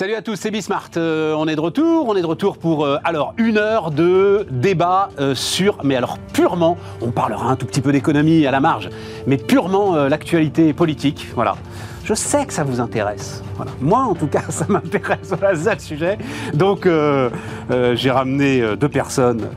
Salut à tous, c'est Bismart. Euh, on est de retour. On est de retour pour euh, alors une heure de débat euh, sur, mais alors purement, on parlera un tout petit peu d'économie à la marge, mais purement l'actualité politique. Voilà. Je sais que ça vous intéresse. Moi, en tout cas, ça m'intéresse. Voilà, c'est le sujet. Donc, j'ai ramené deux personnes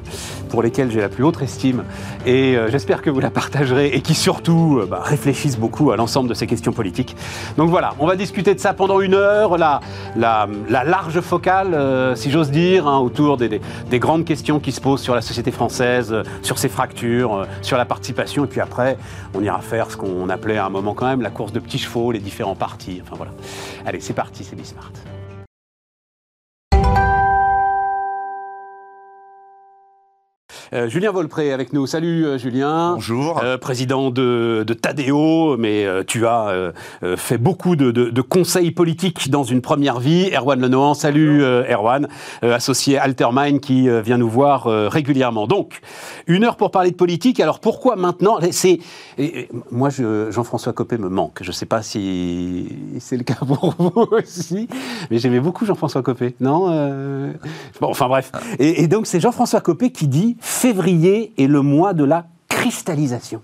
pour lesquels j'ai la plus haute estime et euh, j'espère que vous la partagerez et qui surtout euh, bah, réfléchissent beaucoup à l'ensemble de ces questions politiques. Donc voilà, on va discuter de ça pendant une heure, la, la, large focale, euh, si j'ose dire, hein, autour des, des, grandes questions qui se posent sur la société française, sur ses fractures, sur la participation et puis après, on ira faire ce qu'on appelait à un moment quand même la course de petits chevaux, les différents partis, enfin voilà. Allez, c'est parti, c'est Bismart. Euh, Julien Volpré avec nous. Salut euh, Julien. Bonjour. Euh, président de, de, Tadeo, mais tu as fait beaucoup de, conseils politiques dans une première vie. Erwan Lenohan, salut Erwan, associé Altermind qui vient nous voir régulièrement. Donc, une heure pour parler de politique. Alors pourquoi maintenant? C'est Moi, Jean-François Copé me manque. Je ne sais pas si c'est le cas pour vous aussi, mais j'aimais beaucoup Jean-François Copé. Non Bon, enfin bref. Et, et donc, c'est Jean-François Copé qui dit février est le mois de la cristallisation.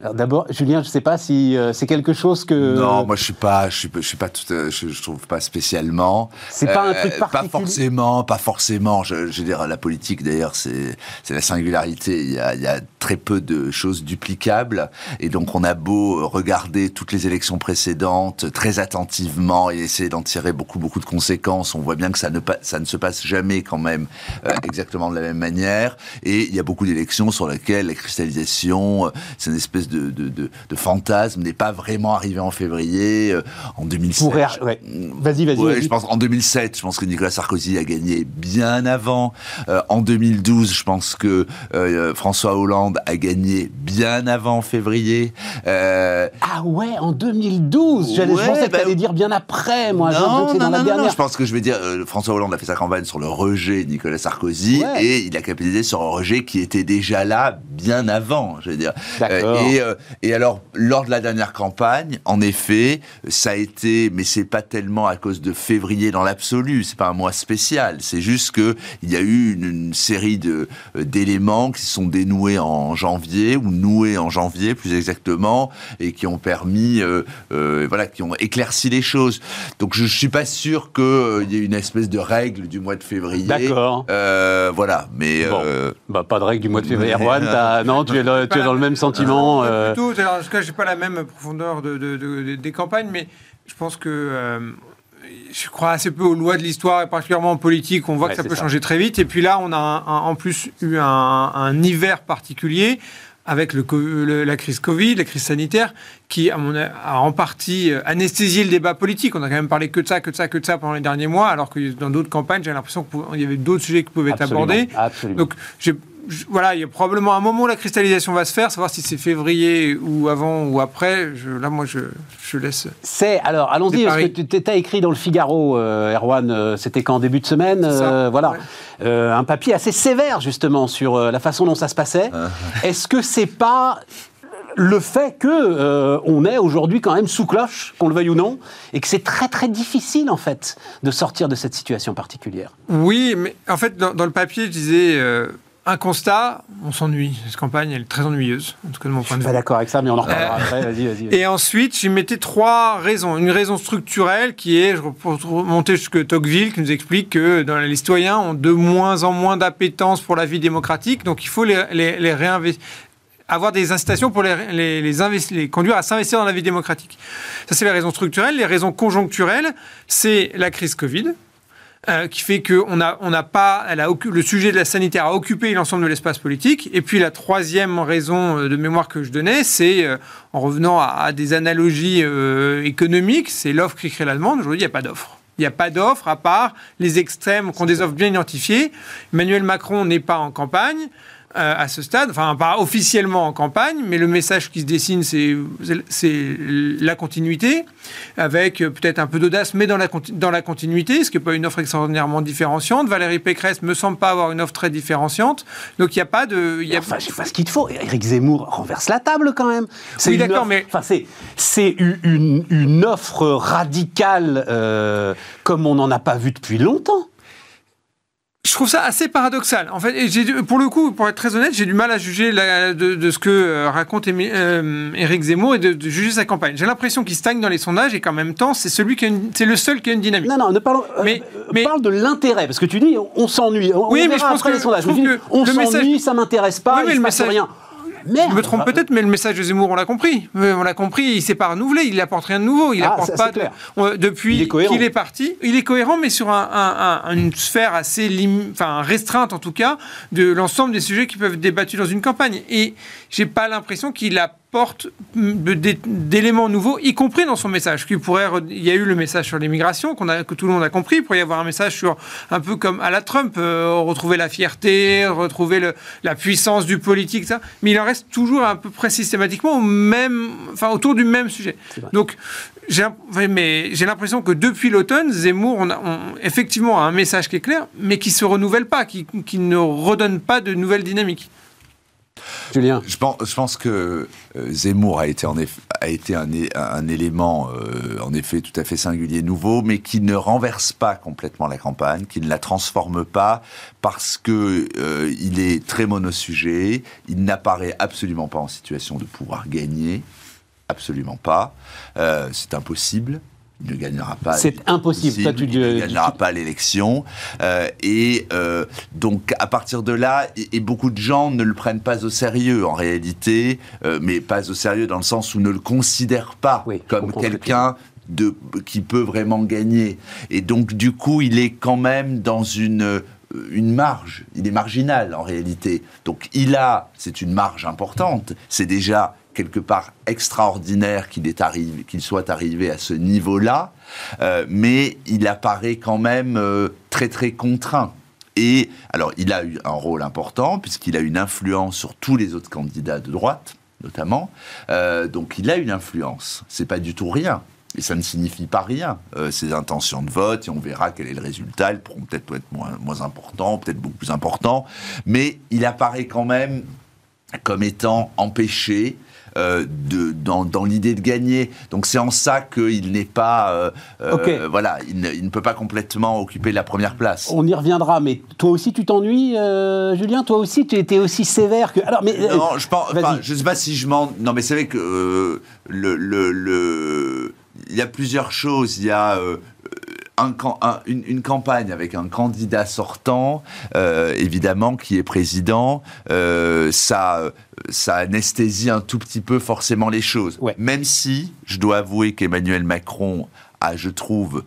Alors d'abord, Julien, je ne sais pas si euh, c'est quelque chose que. Non, moi je suis pas, je suis, je suis pas tout, je, trouve pas spécialement. C'est pas un truc euh, particulier? Pas forcément, pas forcément. Je, je veux dire, la politique d'ailleurs, c'est, c'est la singularité. Il y, a, il y a très peu de choses duplicables, et donc on a beau regarder toutes les élections précédentes très attentivement et essayer d'en tirer beaucoup, beaucoup de conséquences. On voit bien que ça ne, ça ne se passe jamais quand même euh, exactement de la même manière. Et il y a beaucoup d'élections sur lesquelles la cristallisation, c'est une espèce de, de, de, fantasme n'est pas vraiment arrivé en février. Euh, en 2007. Vas-y, vas-y. je pense en 2007, je pense que Nicolas Sarkozy a gagné bien avant. Euh, en 2012, je pense que euh, François Hollande a gagné bien avant février. ah ouais, en 2012 J'allais, Je pensais que bah, dire bien après, moi. Non, non, non, non, je pense que je vais dire, François Hollande a fait sa campagne sur le rejet de Nicolas Sarkozy et il a capitalisé sur un rejet qui était déjà là bien avant, je veux dire. et euh, et alors, lors de la dernière campagne, en effet, ça a été, mais c'est pas tellement à cause de février dans l'absolu, c'est pas un mois spécial, c'est juste que il y a eu une, série de euh, d'éléments qui se sont dénoués en janvier ou noués en janvier plus exactement et qui ont permis, euh, voilà, qui ont éclairci les choses. Donc je, suis pas sûr qu'il y ait une espèce de règle du mois de février. D'accord. voilà, mais bah, pas de règle du mois de février. Erwan, non, tu es, tu es dans le même sentiment. Euh, plutôt, en tout cas, j'ai pas la même profondeur de, des campagnes, mais je pense que euh, je crois assez peu aux lois de l'histoire, et particulièrement en politique. On voit que ça peut changer très vite. Et puis là, on a en plus eu un, hiver particulier avec le, la crise Covid, la crise sanitaire, qui a, en partie euh, anesthésié le débat politique. On a quand même parlé que de ça, que de ça, que de ça pendant les derniers mois, alors que dans d'autres campagnes, j'ai l'impression qu'il y avait d'autres sujets qui pouvaient être abordés. Absolument. Donc, j'ai voilà, il y a probablement un moment où la cristallisation va se faire, savoir si c'est février ou avant ou après. là, moi, je, je laisse. C'est alors, allons-y, parce que tu as écrit dans le Figaro, euh, Erwan, euh, c'était qu'en début de semaine, euh, voilà, un papier assez sévère justement sur la façon dont ça se passait. Ah. Est-ce que c'est pas le fait que on est aujourd'hui quand même sous cloche, qu'on le veuille ou non, et que c'est très très difficile en fait de sortir de cette situation particulière? Oui, mais en fait dans, dans le papier je disais un constat, on s'ennuie. Cette campagne, elle est très ennuyeuse, en tout cas de mon point de vue. Je suis pas d'accord avec ça, mais on en reparlera euh, après. Vas-y, vas-y. Et ensuite, j'y mettais trois raisons. Une raison structurelle qui est, je remonter jusque Tocqueville, qui nous explique que dans les citoyens ont de moins en moins d'appétence pour la vie démocratique, donc il faut les, les, réinvestir avoir des incitations pour les, les, les, conduire à s'investir dans la vie démocratique. Ça, c'est les raisons structurelles. Les raisons conjoncturelles, c'est la crise Covid, euh, qui fait que on a, on a pas, elle a, le sujet de la sanitaire a occupé l'ensemble de l'espace politique. Et puis la troisième raison euh, de mémoire que je donnais, c'est euh, en revenant à, des analogies économiques, c'est l'offre qui crée la demande. Aujourd'hui, il n'y a pas d'offre. Il n'y a pas d'offre à part les extrêmes qui ont des offres bien identifiées. Emmanuel Macron n'est pas en campagne. Euh, à ce stade, enfin pas officiellement en campagne, mais le message qui se dessine, c'est la continuité, avec peut-être un peu d'audace, mais dans la, dans la continuité, ce qui n'est pas une offre extraordinairement différenciante. Valérie Pécresse me semble pas avoir une offre très différenciante, donc il n'y a pas de... Y a... Enfin, je sais pas ce qu'il te faut. Éric Zemmour renverse la table quand même. Oui, d'accord, mais... Enfin, c'est une, une, offre radicale euh, comme on n'en a pas vu depuis longtemps. Je trouve ça assez paradoxal. En fait, et pour le coup, pour être très honnête, j'ai du mal à juger de, ce que euh, raconte euh, Éric Zemmour et de, juger sa campagne. J'ai l'impression qu'il stagne dans les sondages et qu'en même temps, c'est celui qui c'est le seul qui a une dynamique. Non, non, ne parlons, euh, mais, mais parle de l'intérêt parce que tu dis on, s'ennuie. Oui, mais je pense que les sondages. on s'ennuie, ça m'intéresse pas, oui, mais il message, rien. Je me trompe peut-être, mais le message de Zemmour, on l'a compris. On l'a compris, il s'est pas renouvelé, il n'apporte rien de nouveau. Il ah, apporte pas. depuis qu'il est parti, il est cohérent, mais sur une sphère assez enfin, restreinte en tout cas de l'ensemble des sujets qui peuvent être débattus dans une campagne. Et j'ai pas l'impression qu'il a porte d'éléments nouveaux, y compris dans son message. Qui pourrait, il y a eu le message sur l'immigration qu'on que tout le monde a compris. Il pourrait y avoir un message sur un peu comme à la Trump, euh, retrouver la fierté, retrouver le, la puissance du politique, ça. Mais il en reste toujours à peu près systématiquement au même, enfin autour du même sujet. Donc j'ai mais j'ai l'impression que depuis l'automne, Zemmour, on a effectivement un message qui est clair, mais qui se renouvelle pas, qui, qui ne redonne pas de nouvelles dynamiques. Je pense, que euh, Zemmour a été, un, élément, euh, en effet, tout à fait singulier, nouveau, mais qui ne renverse pas complètement la campagne, qui ne la transforme pas, parce que euh, il est très monosujet, il n'apparaît absolument pas en situation de pouvoir gagner, absolument pas, c'est impossible ne gagnera pas. C'est impossible. Toi, tu il ne gagnera pas l'élection. Euh, et euh, donc, à partir de là, et, beaucoup de gens ne le prennent pas au sérieux en réalité, euh, mais pas au sérieux dans le sens où ne le considèrent pas comme quelqu'un de, qui peut vraiment gagner. Et donc, du coup, il est quand même dans une une marge, il est marginal en réalité. Donc il a, c'est une marge importante, c'est déjà quelque part extraordinaire qu'il soit arrivé à ce niveau-là, euh, mais il apparaît quand même euh, très très contraint. Et alors, il a eu un rôle important puisqu'il a une influence sur tous les autres candidats de droite, notamment. Euh, donc, il a une influence. C'est pas du tout rien. Et ça ne signifie pas rien, ses intentions de vote, et on verra quel est le résultat. Elles pourront peut-être être moins, moins importants, peut-être beaucoup plus importants, mais il apparaît quand même comme étant empêché euh, de, dans, dans l'idée de gagner. Donc c'est en ça qu'il n'est pas, euh, euh, voilà, il ne, peut pas complètement occuper la première place. On y reviendra, mais toi aussi tu t'ennuies, Julien? Toi aussi tu étais aussi sévère que. Alors, mais non, je pense, je sais pas si je m'en. Non, mais c'est vrai que le, le, le, il y a plusieurs choses. Il y a une, campagne avec un candidat sortant, euh, évidemment, qui est président, euh, ça, ça anesthésie un tout petit peu forcément les choses. Même si, je dois avouer qu'Emmanuel Macron a, je trouve,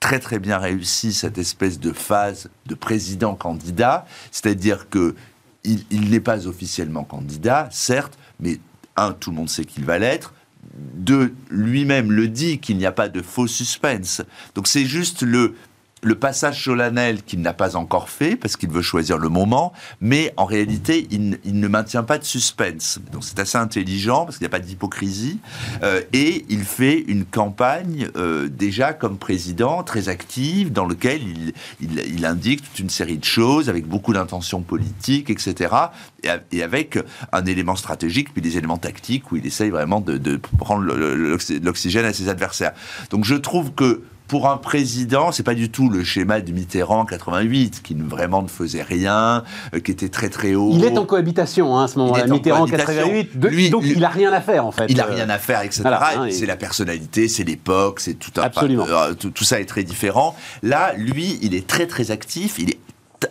très très bien réussi cette espèce de phase de président-candidat, c'est-à-dire que il n'est pas officiellement candidat, certes, mais un, tout le monde sait qu'il va l'être de lui-même le dit qu'il n'y a pas de faux suspense. Donc c'est juste le le passage solennel qu'il n'a pas encore fait, parce qu'il veut choisir le moment, mais en réalité, il, ne maintient pas de suspense. Donc c'est assez intelligent, parce qu'il n'y a pas d'hypocrisie, euh, et il fait une campagne euh, déjà comme président, très active, dans lequel il, indique toute une série de choses, avec beaucoup d'intentions politiques, etc., et, avec un élément stratégique, puis des éléments tactiques, où il essaye vraiment de, de prendre l'oxygène à ses adversaires. Donc je trouve que pour un président, c'est pas du tout le schéma de Mitterrand en 88, qui vraiment ne faisait rien, euh, qui était très très haut. Il est en cohabitation hein, à ce moment-là. Mitterrand en 88, lui, donc il a rien à faire en fait. Il a rien à faire, etc. Hein, c'est la personnalité, c'est l'époque, c'est tout un. Absolument. Euh, tout, ça est très différent. Là, lui, il est très très actif. Il est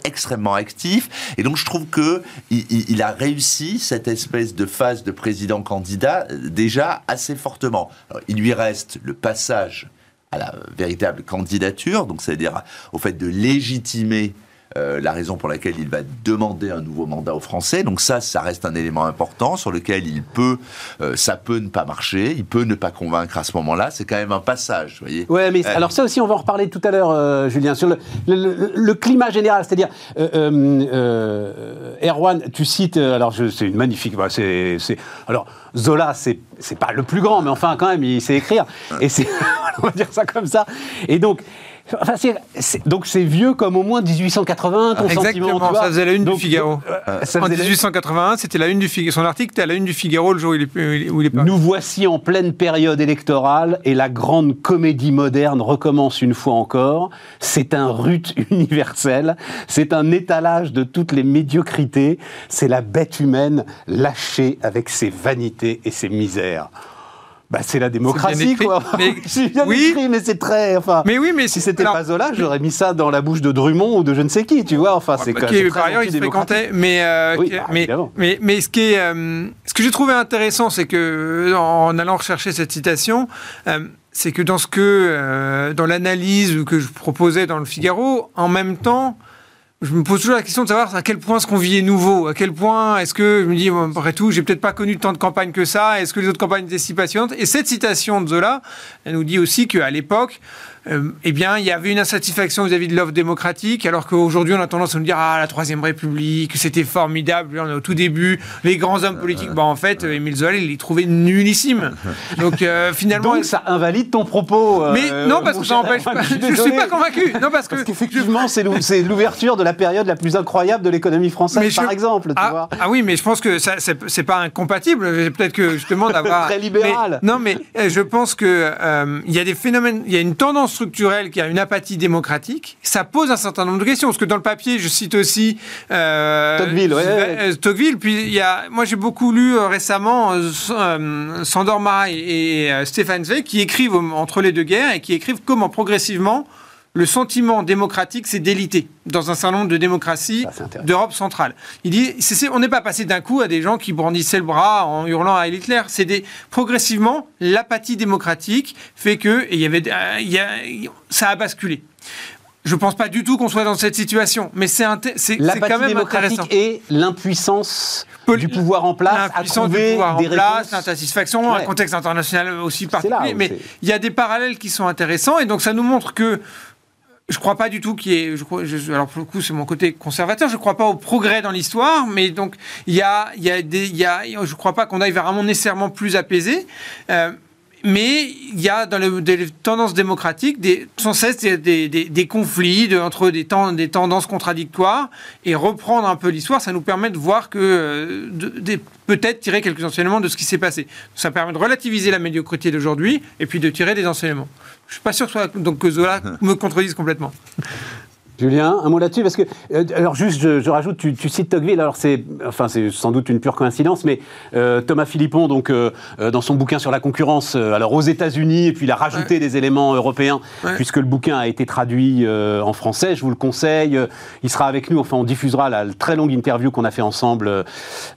extrêmement actif et donc je trouve que il, a réussi cette espèce de phase de président candidat euh, déjà assez fortement. il lui reste le passage à la véritable candidature, donc c'est-à-dire au fait de légitimer euh, la raison pour laquelle il va demander un nouveau mandat aux Français. Donc ça, ça reste un élément important sur lequel il peut, euh, ça peut ne pas marcher, il peut ne pas convaincre à ce moment-là. C'est quand même un passage, vous voyez. Ouais, mais alors ça aussi, on va en reparler tout à l'heure, Julien, sur le, climat général, c'est-à-dire, Erwan, tu cites, alors c'est une magnifique, bah, c'est, alors Zola, c'est c'est pas le plus grand, mais enfin quand même, il sait écrire, et c'est, on va dire ça comme ça, et donc Enfin, donc c'est vieux comme au moins 1880, ton Exactement, sentiment, ça faisait la une du Figaro. Euh, en 1881, c'était la une du Figaro. Son article était à la une du Figaro le jour où il est, où il est Nous voici en pleine période électorale et la grande comédie moderne recommence une fois encore. C'est un rut universel, c'est un étalage de toutes les médiocrités, c'est la bête humaine lâchée avec ses vanités et ses misères. Bah, c'est la démocratie, quoi. Mais, bien oui. écrit, mais c'est très. Enfin, mais oui, mais si c'était pas Zola, j'aurais mis ça dans la bouche de Drummond ou de je ne sais qui, tu vois. Enfin, c'est quand même. Par ailleurs, il se fréquentait. Mais, euh, mais, mais, mais, ce, qui est, euh, ce que j'ai trouvé intéressant, c'est que, en allant rechercher cette citation, euh, c'est que dans ce que, dans l'analyse que je proposais dans le Figaro, en même temps, je me pose toujours la question de savoir à quel point ce qu'on vit est nouveau, à quel point est-ce que je me dis, après tout, j'ai peut-être pas connu tant de campagnes que ça, est-ce que les autres campagnes étaient si passionnantes? Et cette citation de Zola, elle nous dit aussi qu'à l'époque, euh, eh bien, il y avait une insatisfaction vis-à-vis de l'offre démocratique, alors qu'aujourd'hui, on a tendance à nous dire Ah, la Troisième République, c'était formidable, on est au tout début, les grands hommes politiques. En fait, Émile Zola, il les trouvait nullissime. Donc, euh, finalement. Donc, ça invalide ton propos. Euh, mais non, parce que ça empêche pas. Je ne suis pas convaincu. Non, parce, parce qu'effectivement, c'est l'ouverture de la période la plus incroyable de l'économie française, par exemple. Ah, vois. ah, oui, mais je pense que c'est pas incompatible. Peut-être que justement d'avoir. Très libéral. non, mais je pense qu'il il y a des phénomènes, il y a une tendance structurelle qui a une apathie démocratique, ça pose un certain nombre de questions. Parce que dans le papier, je cite aussi euh, Tocqueville. Ouais, euh, Tocqueville. Puis il y a, moi, j'ai beaucoup lu euh, récemment euh, Sandor Marais et, Stéphane Zweig qui écrivent entre les deux guerres et qui écrivent comment progressivement le sentiment démocratique s'est délité dans un certain nombre de démocraties d'Europe centrale. Il dit, on n'est pas passé d'un coup à des gens qui brandissaient le bras en hurlant à Hitler. C'est des, progressivement, l'apathie démocratique fait que, et il y avait, il ça a basculé. Je ne pense pas du tout qu'on soit dans cette situation, mais c'est quand même intéressant. et l'impuissance du pouvoir en place à trouver du pouvoir en place, l'insatisfaction, un contexte international aussi particulier. mais il y a des parallèles qui sont intéressants et donc ça nous montre que je crois pas du tout qu'il y ait. Alors pour le coup, c'est mon côté conservateur. Je crois pas au progrès dans l'histoire, mais donc il y a, y a des, il y a, crois pas qu'on aille vers un monde nécessairement plus apaisé. Euh, mais il y a dans les, tendances démocratiques des, sans cesse des, des, conflits entre des tendances contradictoires. Et reprendre un peu l'histoire, ça nous permet de voir que, euh, peut-être tirer quelques enseignements de ce qui s'est passé. Ça permet de relativiser la médiocrité d'aujourd'hui et puis de tirer des enseignements. Je suis pas sûr que, soit, donc, que Zola me contredise complètement. Julien, un mot là-dessus parce que euh, alors juste je, rajoute tu, cites Tocqueville alors c'est enfin c'est sans doute une pure coïncidence mais euh, Thomas Philippon donc euh, dans son bouquin sur la concurrence alors aux États-Unis et puis il a rajouté des éléments européens puisque le bouquin a été traduit en français je vous le conseille il sera avec nous enfin on diffusera la, très longue interview qu'on a fait ensemble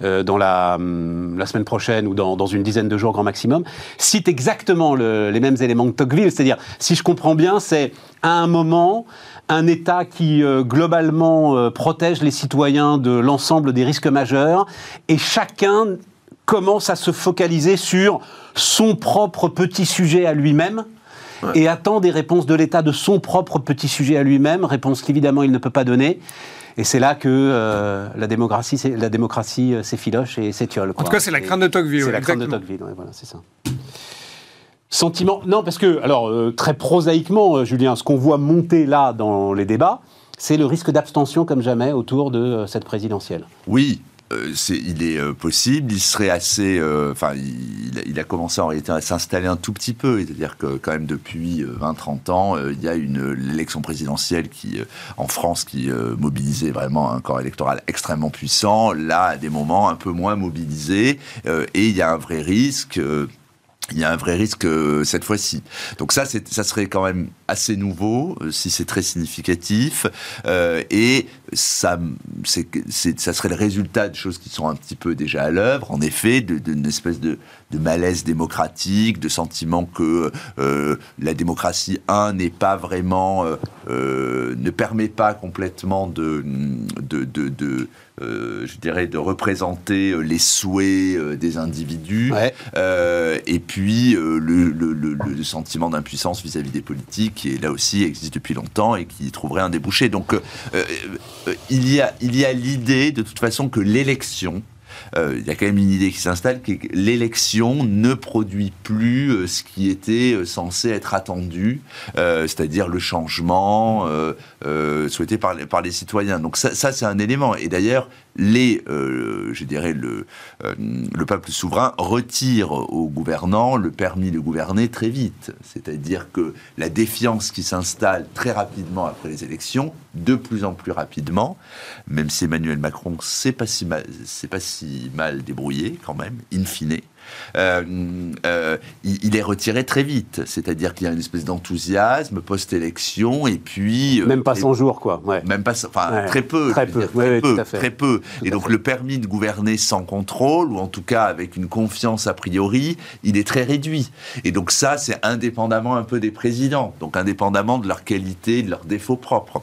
dans la, hum, la semaine prochaine ou dans, dans, une dizaine de jours grand maximum cite exactement les mêmes éléments que Tocqueville c'est-à-dire si je comprends bien c'est à un moment un État qui euh, globalement euh, protège les citoyens de l'ensemble des risques majeurs et chacun commence à se focaliser sur son propre petit sujet à lui-même. Et attend des réponses de l'État de son propre petit sujet à lui-même, réponse qu'évidemment il ne peut pas donner. Et c'est là que euh, la démocratie, la démocratie s'effiloche et s'étiole. En tout cas, c'est la crainte de Tocqueville. C'est la crainte de Tocqueville, voilà, c'est ça. Sentiment. Non, parce que, alors, euh, très prosaïquement, euh, Julien, ce qu'on voit monter là dans les débats, c'est le risque d'abstention comme jamais autour de euh, cette présidentielle. Oui, il est possible, il serait assez. Enfin, il, a commencé en à s'installer un tout petit peu. C'est-à-dire que, quand même, depuis 20-30 ans, il y a une élection présidentielle qui, en France qui mobilisait vraiment un corps électoral extrêmement puissant. Là, à des moments un peu moins mobilisé. et il y a un vrai risque il y a un vrai risque euh, cette fois-ci. Donc ça, ça serait quand même assez nouveau, si c'est très significatif, et ça, ça serait le résultat de choses qui sont un petit peu déjà à l'œuvre, en effet, d'une espèce de, de, malaise démocratique, de sentiment que la démocratie, un, n'est pas vraiment, ne permet pas complètement de, de, de euh, je dirais, de représenter euh, les souhaits euh, des individus, et puis le, sentiment d'impuissance vis-à-vis des politiques, qui là aussi existe depuis longtemps et qui trouverait un débouché. Donc il y a l'idée, de toute façon, que l'élection euh, il y a quand même une idée qui s'installe, que l'élection ne produit plus euh, ce qui était euh, censé être attendu, c'est-à-dire le changement souhaité par les, par les citoyens. Donc ça, c'est un élément. Et d'ailleurs, les, je dirais, le, le peuple souverain retire aux gouvernants le permis de gouverner très vite. C'est-à-dire que la défiance qui s'installe très rapidement après les élections, de plus en plus rapidement, même si Emmanuel Macron, c'est pas si mal, c'est pas si mal débrouillé quand même, in fine. Euh, euh, il, est retiré très vite. C'est-à-dire qu'il y a une espèce d'enthousiasme post-élection et puis... Euh, même pas 100 jours, quoi. Même pas... Enfin, très peu. Très peu, très, peu et donc le permis de gouverner sans contrôle, ou en tout cas avec une confiance a priori, il est très réduit. Et donc ça, c'est indépendamment un peu des présidents, donc indépendamment de leur qualité, de leurs défauts propres.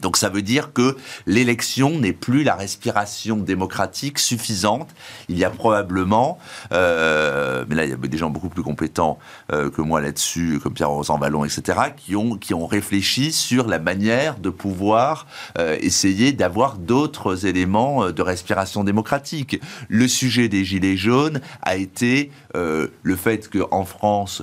Donc ça veut dire que l'élection n'est plus la respiration démocratique suffisante. Il y a probablement, euh, mais là il y a des gens beaucoup plus compétents euh, que moi là-dessus, comme Pierre Rosan Vallon, etc., qui ont, qui ont réfléchi sur la manière de pouvoir euh, essayer d'avoir d'autres éléments de respiration démocratique. Le sujet des Gilets jaunes a été le fait qu'en France,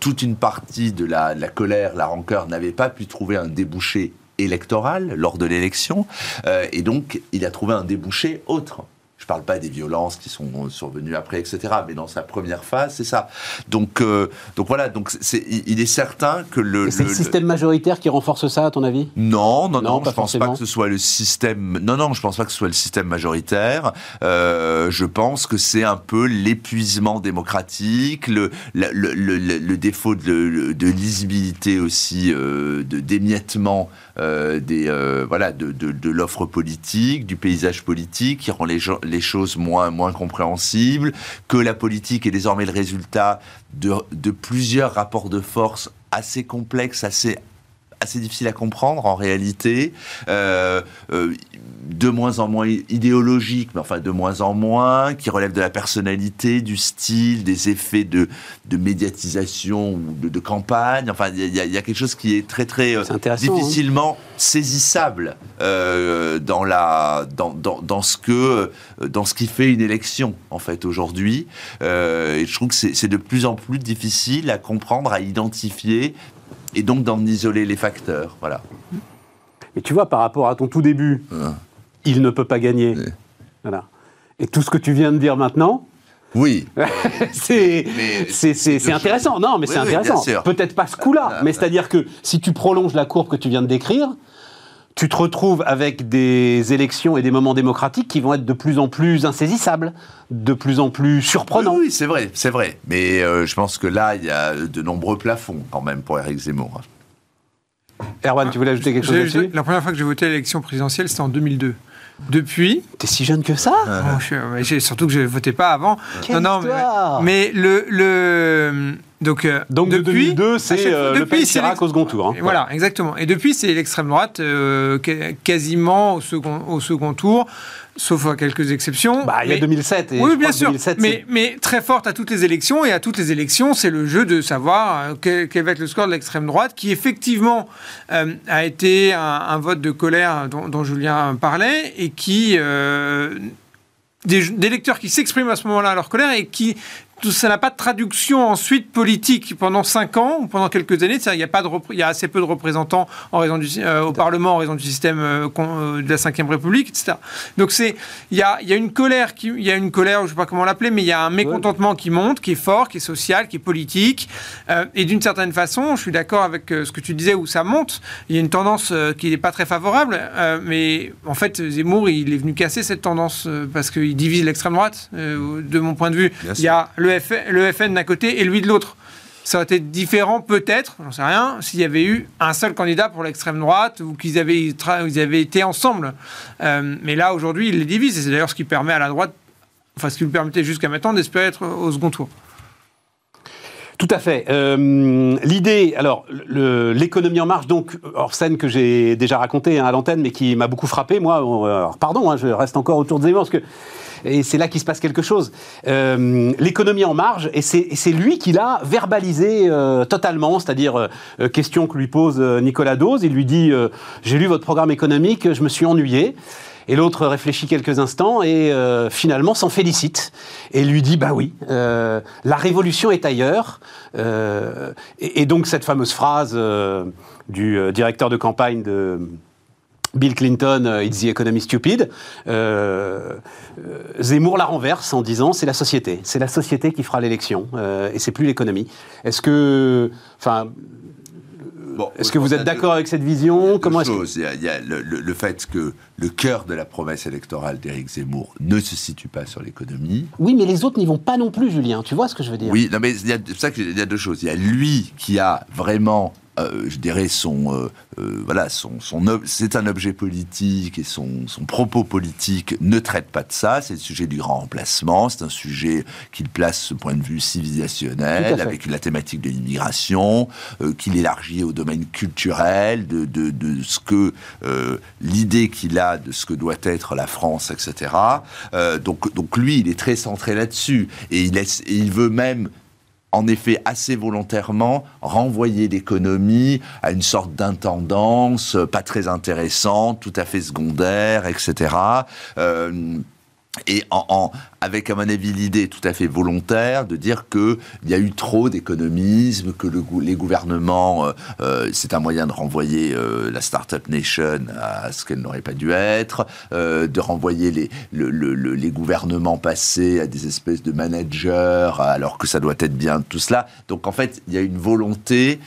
toute une partie de la, de la colère, la rancœur n'avait pas pu trouver un débouché électorale lors de l'élection, euh, et donc il a trouvé un débouché autre. Je ne parle pas des violences qui sont survenues après, etc. Mais dans sa première phase, c'est ça. Donc, euh, donc voilà. Donc c'est, il est certain que le. c'est le, système majoritaire qui renforce ça, à ton avis? Non, non, non. je ne pense pas que ce soit le système. Non, non, je pense pas que ce soit le système majoritaire. Euh, je pense que c'est un peu l'épuisement démocratique, le, le, défaut de, de, lisibilité aussi, de d'émiettement euh, des, euh, voilà, de, de, l'offre politique, du paysage politique, qui rend les, les choses moins, moins compréhensibles, que la politique est désormais le résultat de, de plusieurs rapports de force assez complexes, assez assez difficile à comprendre en réalité, euh, euh, de moins en moins idéologique, mais enfin de moins en moins, qui relève de la personnalité, du style, des effets de, de médiatisation ou de, campagne. Enfin, il y, a quelque chose qui est très très euh, hein. difficilement saisissable dans la dans, dans, dans, ce que dans ce qui fait une élection en fait aujourd'hui. et je trouve que c'est de plus en plus difficile à comprendre, à identifier et donc d'en isoler les facteurs. Voilà. Mais tu vois, par rapport à ton tout début, ah. il ne peut pas gagner. Voilà. Et tout ce que tu viens de dire maintenant, oui. c'est intéressant. Non, mais c'est intéressant. Peut-être pas ce coup-là, mais c'est-à-dire que si tu prolonges la courbe que tu viens de décrire, tu te retrouves avec des élections et des moments démocratiques qui vont être de plus en plus insaisissables, de plus en plus surprenants. Oui, c'est vrai, c'est vrai. Mais euh, je pense que là, il y a de nombreux plafonds quand même pour Eric Zemmour. Erwan, tu voulais ajouter quelque chose là-dessus? La première fois que j'ai voté à l'élection présidentielle, c'était en 2002. Depuis. T'es si jeune que ça? Oh, Surtout que je ne votais pas avant. non, non, mais, le, le, donc, euh, Donc depuis, 2002, c'est euh, Le Pen Chirac au second tour. Hein. Voilà, exactement. Et depuis, c'est l'extrême droite euh, quasiment au second, au second tour sauf à quelques exceptions. Bah, il y a 2007. Et oui, bien sûr. mais, mais, très forte à toutes les élections. Et à toutes les élections, c'est le jeu de savoir quel, va être le score de l'extrême droite, qui effectivement a été un, vote de colère dont, Julien parlait, et qui... des, des, lecteurs qui s'expriment à ce moment-là à leur colère et qui ça n'a pas de traduction ensuite politique pendant cinq ans ou pendant quelques années. Il y a pas de, il y a assez peu de représentants en raison du, euh, au Parlement en raison du système euh, euh, de la Ve République, etc. Donc c'est, il y a, y a une colère qui, il y a une colère, je sais pas comment l'appeler, mais il y a un mécontentement qui monte, qui est fort, qui est social, qui est politique, et d'une certaine façon, je suis d'accord avec ce que tu disais où ça monte. Il y a une tendance qui n'est pas très favorable, mais en fait Zemmour, il est venu casser cette tendance parce qu'il divise l'extrême droite. de mon point de vue, il y a le le, FN d'un côté et lui de l'autre. ça aurait été différent peut-être, j'en sais rien, s'il y avait eu un seul candidat pour l'extrême droite ou qu'ils avaient, ils avaient été ensemble. Euh, mais là, aujourd'hui, il les divise et c'est d'ailleurs ce qui permet à la droite, enfin ce qui lui permettait jusqu'à maintenant d'espérer être au second tour. Tout à fait. Euh, l'idée, alors, l'économie en marche, donc, hors scène que j'ai déjà raconté hein, à l'antenne, mais qui m'a beaucoup frappé, moi, alors, pardon, hein, je reste encore autour de Zemmour, parce que et c'est là qu'il se passe quelque chose. Euh, l'économie en marge, et c'est lui qui l'a verbalisé euh, totalement, c'est-à-dire, question que lui pose Nicolas Dose, il lui dit, j'ai lu votre programme économique, je me suis ennuyé. Et l'autre réfléchit quelques instants et euh, finalement s'en félicite et lui dit bah oui, euh, la révolution est ailleurs. Euh, et, donc cette fameuse phrase du directeur de campagne de Bill Clinton, It's the economy stupid. Zemmour la renverse en disant c'est la société, c'est la société qui fera l'élection et c'est plus l'économie. Est-ce que, enfin, est-ce que vous êtes d'accord avec cette vision? Comment est Il y a, le, fait que le cœur de la promesse électorale d'Éric Zemmour ne se situe pas sur l'économie. Oui, mais les autres n'y vont pas non plus, Julien. Tu vois ce que je veux dire? Oui, non, mais il y a, ça qu'il y a deux choses. Il y a lui qui a vraiment euh, je dirais, son, euh, euh, voilà, son, son c'est un objet politique et son, son, propos politique ne traite pas de ça. C'est le sujet du grand remplacement. C'est un sujet qu'il place ce point de vue civilisationnel avec la thématique de l'immigration, qu'il élargit au domaine culturel, de, de, de ce que l'idée qu'il a de ce que doit être la France, etc. donc, donc lui, il est très centré là-dessus et il, laisse, et il veut même en effet assez volontairement renvoyer l'économie à une sorte d'intendance pas très intéressante, tout à fait secondaire, etc. Euh, et en, avec, à mon avis, l'idée tout à fait volontaire de dire qu'il y a eu trop d'économisme, que le, les gouvernements, euh, euh, c'est un moyen de renvoyer euh, la Startup Nation à ce qu'elle n'aurait pas dû être, de renvoyer les, les gouvernements passés à des espèces de managers, alors que ça doit être bien tout cela. Donc en fait, il y a une volonté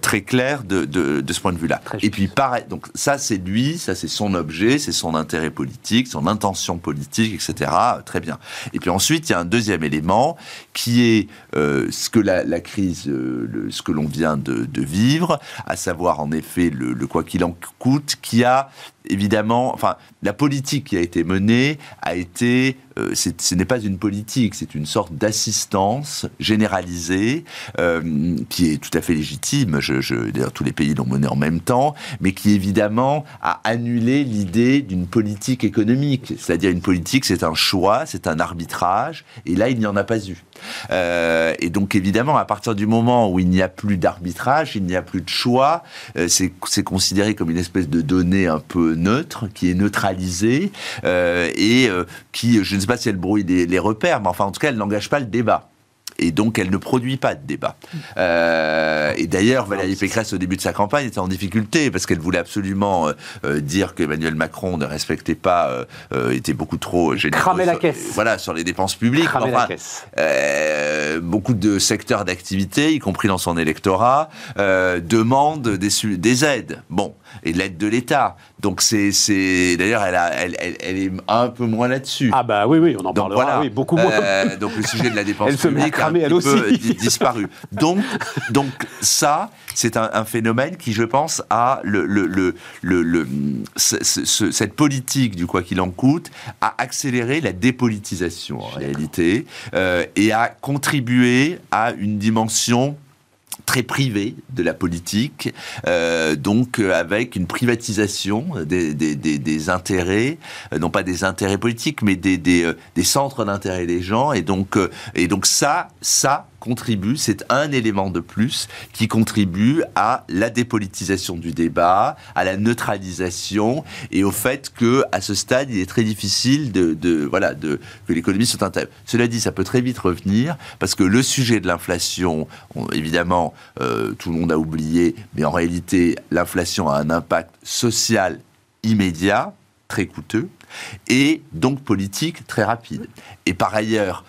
très claire de, de, de ce point de vue-là. Et puis pareil, donc ça c'est lui, ça c'est son objet, c'est son intérêt politique, son intention politique, etc. Très bien et puis ensuite, il y a un deuxième élément qui est euh, ce que la, crise, euh, ce que l'on vient de, vivre, à savoir en effet le, le quoi qu'il en coûte, qui a évidemment, enfin, la politique qui a été menée a été, euh, ce n'est pas une politique, c'est une sorte d'assistance généralisée euh, qui est tout à fait légitime. Je, je d'ailleurs, tous les pays l'ont menée en même temps, mais qui évidemment a annulé l'idée d'une politique économique. C'est-à-dire une politique, c'est un choix, c'est un arbitrage, et là, il n'y en a pas eu. Euh, et donc évidemment, à partir du moment où il n'y a plus d'arbitrage, il n'y a plus de choix, c'est considéré comme une espèce de donnée un peu neutre, qui est neutralisée, euh, et qui, je ne sais pas si elle brouille les repères, mais enfin en tout cas, elle n'engage pas le débat et donc elle ne produit pas de débat. Euh, et d'ailleurs, Valérie Pécresse, au début de sa campagne, était en difficulté parce qu'elle voulait absolument euh, euh, dire qu'Emmanuel Macron ne respectait pas, était beaucoup trop généreux. Cramer la caisse. Voilà, sur les dépenses publiques. Cramer la caisse. beaucoup de secteurs d'activité, y compris dans son électorat, demandent des, des aides. Bon, et l'aide de l'État. Donc c'est, d'ailleurs, elle, elle, elle, est un peu moins là-dessus. Ah bah oui, oui, on en parlera, oui, beaucoup moins. donc le sujet de la dépense publique elle aussi. disparu. Donc, donc ça, c'est un, phénomène qui, je pense, a le, le, le, le cette politique du quoi qu'il en coûte a accéléré la dépolitisation en réalité euh, et a contribué à une dimension très privé de la politique, euh, donc euh, avec une privatisation des, intérêts, euh, non pas des intérêts politiques, mais des, centres d'intérêt des gens, et donc ça, ça, contribue, c'est un élément de plus qui contribue à la dépolitisation du débat, à la neutralisation et au fait que à ce stade, il est très difficile de, voilà de que l'économie soit intègre. Cela dit, ça peut très vite revenir parce que le sujet de l'inflation, évidemment, euh, tout le monde a oublié, mais en réalité, l'inflation a un impact social immédiat, très coûteux, et donc politique très rapide. Et par ailleurs,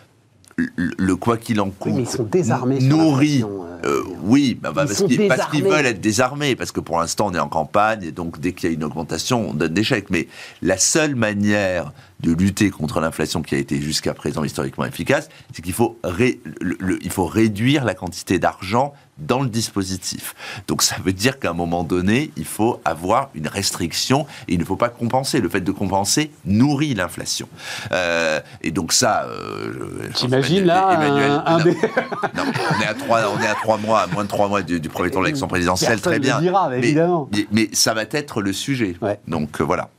le, quoi qu'il en coûte ils sont désarmés nourrit. Euh, euh, oui, bah, bah, parce qu'ils veulent être désarmés, parce que pour l'instant on est en campagne et donc dès qu'il y a une augmentation, on donne des chèques. Mais la seule manière de lutter contre l'inflation qui a été jusqu'à présent historiquement efficace, c'est qu'il faut, il faut réduire la quantité d'argent dans le dispositif. Donc ça veut dire qu'à un moment donné, il faut avoir une restriction et il ne faut pas compenser. Le fait de compenser nourrit l'inflation. Euh, et donc ça... Euh, T'imagines là Emmanuel, un, on, est à trois, on est à trois mois, à moins de trois mois du, premier tour de l'élection présidentielle, très bien. mais, évidemment. Mais, ça va être le sujet. Donc euh, voilà.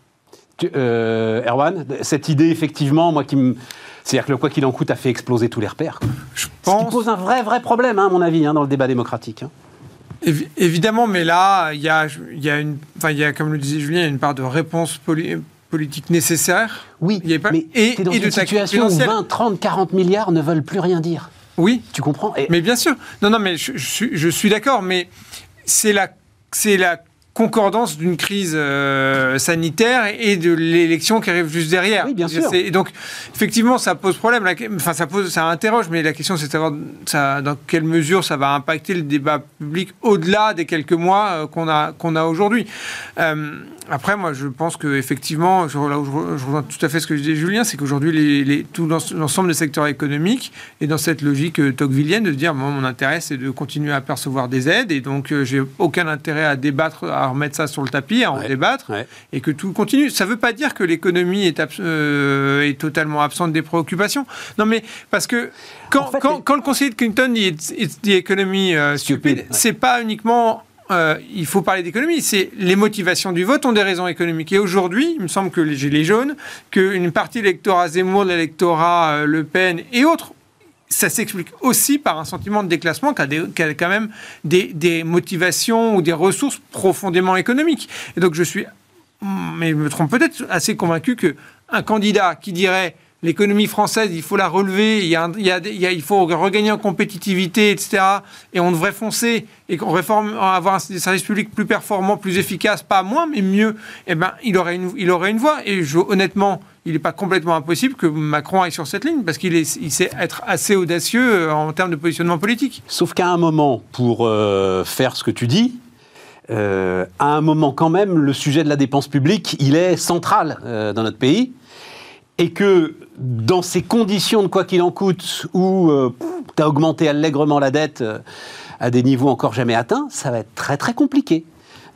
Euh, Erwan, cette idée, effectivement, moi qui me. C'est-à-dire que le quoi qu'il en coûte a fait exploser tous les repères. Je pense. Ce qui pose un vrai, vrai problème, hein, à mon avis, hein, dans le débat démocratique. Hein. évidemment, mais là, il y a, y, a une, y a, comme le disait Julien, une part de réponse politique nécessaire. Oui, y pas, mais et, dans une situation où 20, 30, 40 milliards ne veulent plus rien dire. Oui. Tu comprends? Mais bien sûr. Non, non, mais je, je, je suis d'accord, mais c'est la, c'est la concordance d'une crise euh, sanitaire et de l'élection qui arrive juste derrière. Oui, bien sûr. Et donc, effectivement, ça pose problème. Enfin, ça pose, ça interroge, mais la question, c'est de savoir ça, dans quelle mesure ça va impacter le débat public au-delà des quelques mois euh, qu'on a, qu'on a aujourd'hui. Euh, après, moi, je pense que effectivement, je, là je, rejoins tout à fait ce que disait Julien, c'est qu'aujourd'hui, les, les, tout l'ensemble des secteurs économiques est dans cette logique euh, tocquevillienne de dire, moi, mon intérêt, c'est de continuer à percevoir des aides, et donc euh, j'ai aucun intérêt à débattre, à remettre ça sur le tapis, à en débattre, et que tout continue. Ça ne veut pas dire que l'économie est, euh, est totalement absente des préoccupations. Non, mais parce que quand, quand, quand le conseiller de Clinton dit it's, the economy stupid, c'est pas uniquement euh, il faut parler d'économie. C'est les motivations du vote ont des raisons économiques. Et aujourd'hui, il me semble que les Gilets jaunes, qu'une partie de l'électorat Zemmour, de l'électorat euh, Le Pen et autres, ça s'explique aussi par un sentiment de déclassement qui a, quand même des, motivations ou des ressources profondément économiques. Et donc je suis, mais je me trompe peut-être, assez convaincu qu'un candidat qui dirait l'économie française, il faut la relever, il, y a, il, faut regagner en compétitivité, etc. Et on devrait foncer et qu'on réforme, avoir des services publics plus performants, plus efficaces, pas moins, mais mieux. Eh ben, il aurait une, il aurait une voix. Et honnêtement, il n'est pas complètement impossible que Macron aille sur cette ligne parce qu'il il sait être assez audacieux euh, en termes de positionnement politique. Sauf qu'à un moment, pour euh, faire ce que tu dis, euh, à un moment quand même, le sujet de la dépense publique, il est central dans notre pays et que dans ces conditions de quoi qu'il en coûte, où euh, tu as augmenté allègrement la dette euh, à des niveaux encore jamais atteints, ça va être très très compliqué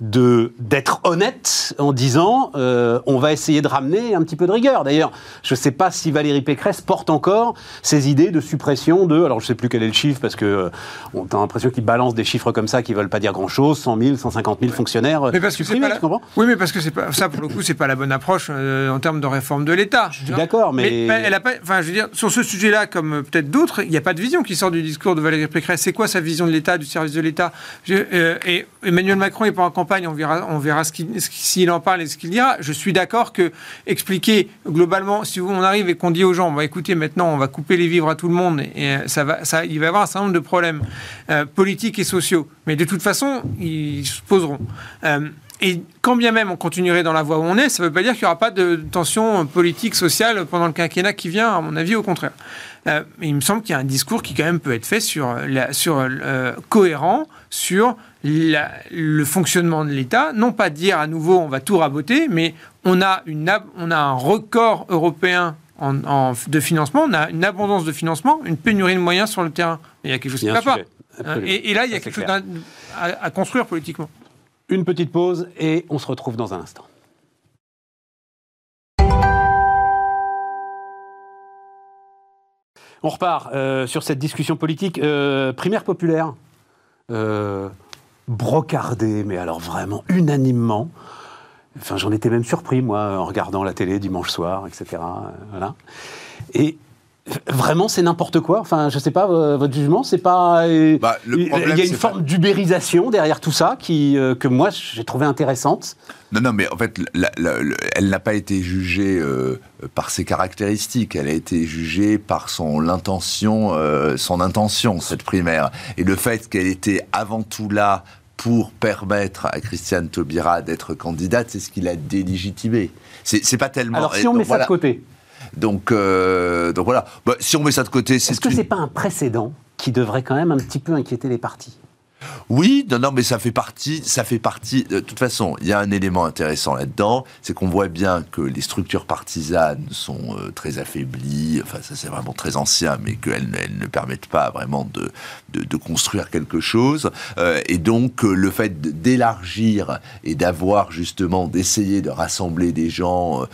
de d'être honnête en disant euh, on va essayer de ramener un petit peu de rigueur. D'ailleurs, je ne sais pas si Valérie Pécresse porte encore ces idées de suppression de, alors je ne sais plus quel est le chiffre parce que euh, on a l'impression qu'ils balancent des chiffres comme ça qui veulent pas dire grand chose, 100 000, 150 000 fonctionnaires. Mais parce que c'est pas Oui, mais parce que c'est pas ça pour le coup, c'est pas la bonne approche euh, en termes de réforme de l'État. Je suis d'accord, mais... elle a pas, enfin, je veux dire, sur ce sujet-là, comme peut-être d'autres, il n'y a pas de vision qui sort du discours de Valérie Pécresse. C'est quoi sa vision de l'État, du service de l'État? Et Emmanuel Macron n'est pas en campagne on verra, on verra s'il en parle et ce qu'il dira. Je suis d'accord que expliquer globalement, si on arrive et qu'on dit aux gens, on va écouter maintenant, on va couper les vivres à tout le monde, et ça va, ça, il va y avoir un certain nombre de problèmes euh, politiques et sociaux. Mais de toute façon, ils se poseront. Euh, et quand bien même on continuerait dans la voie où on est, ça ne veut pas dire qu'il n'y aura pas de tension politique, sociale pendant le quinquennat qui vient, à mon avis, au contraire. Euh, il me semble qu'il y a un discours qui quand même peut être fait sur, la, sur cohérent sur le fonctionnement de l'État, non pas dire à nouveau on va tout raboter, mais on a, une, on a un record européen en, de financement, on a une abondance de financement, une pénurie de moyens sur le terrain. il y a quelque chose qui ne va pas. Et, là, il y a quelque chose à, construire politiquement. Une petite pause et on se retrouve dans un instant. On repart euh, sur cette discussion politique. Euh, primaire populaire. Euh, brocardé, mais alors vraiment unanimement. Enfin, j'en étais même surpris, moi, en regardant la télé dimanche soir, etc. Euh, voilà. Et Vraiment, c'est n'importe quoi. Enfin, je sais pas, votre jugement, c'est pas. Euh, bah, il y a une forme d'ubérisation derrière tout ça qui, euh, que moi, j'ai trouvé intéressante. Non, non, mais en fait, elle n'a pas été jugée par ses caractéristiques. Elle a été jugée par son l'intention, son intention cette primaire, et le fait qu'elle était avant tout là pour permettre à Christiane Taubira d'être candidate, c'est ce qui l'a délégitimé. C'est pas tellement. Alors si on met ça de côté. Donc, euh, donc voilà. Bah, si on met ça de côté, c'est. Est-ce que c'est pas un précédent qui devrait quand même un petit peu inquiéter les partis? Oui, non, non, mais ça fait partie, ça fait partie. De toute façon, il y a un élément intéressant là-dedans, c'est qu'on voit bien que les structures partisanes sont euh, très affaiblies. Enfin, ça c'est vraiment très ancien, mais qu'elles ne permettent pas vraiment de, de, construire quelque chose. Euh, et donc, euh, le fait d'élargir et d'avoir justement d'essayer de rassembler des gens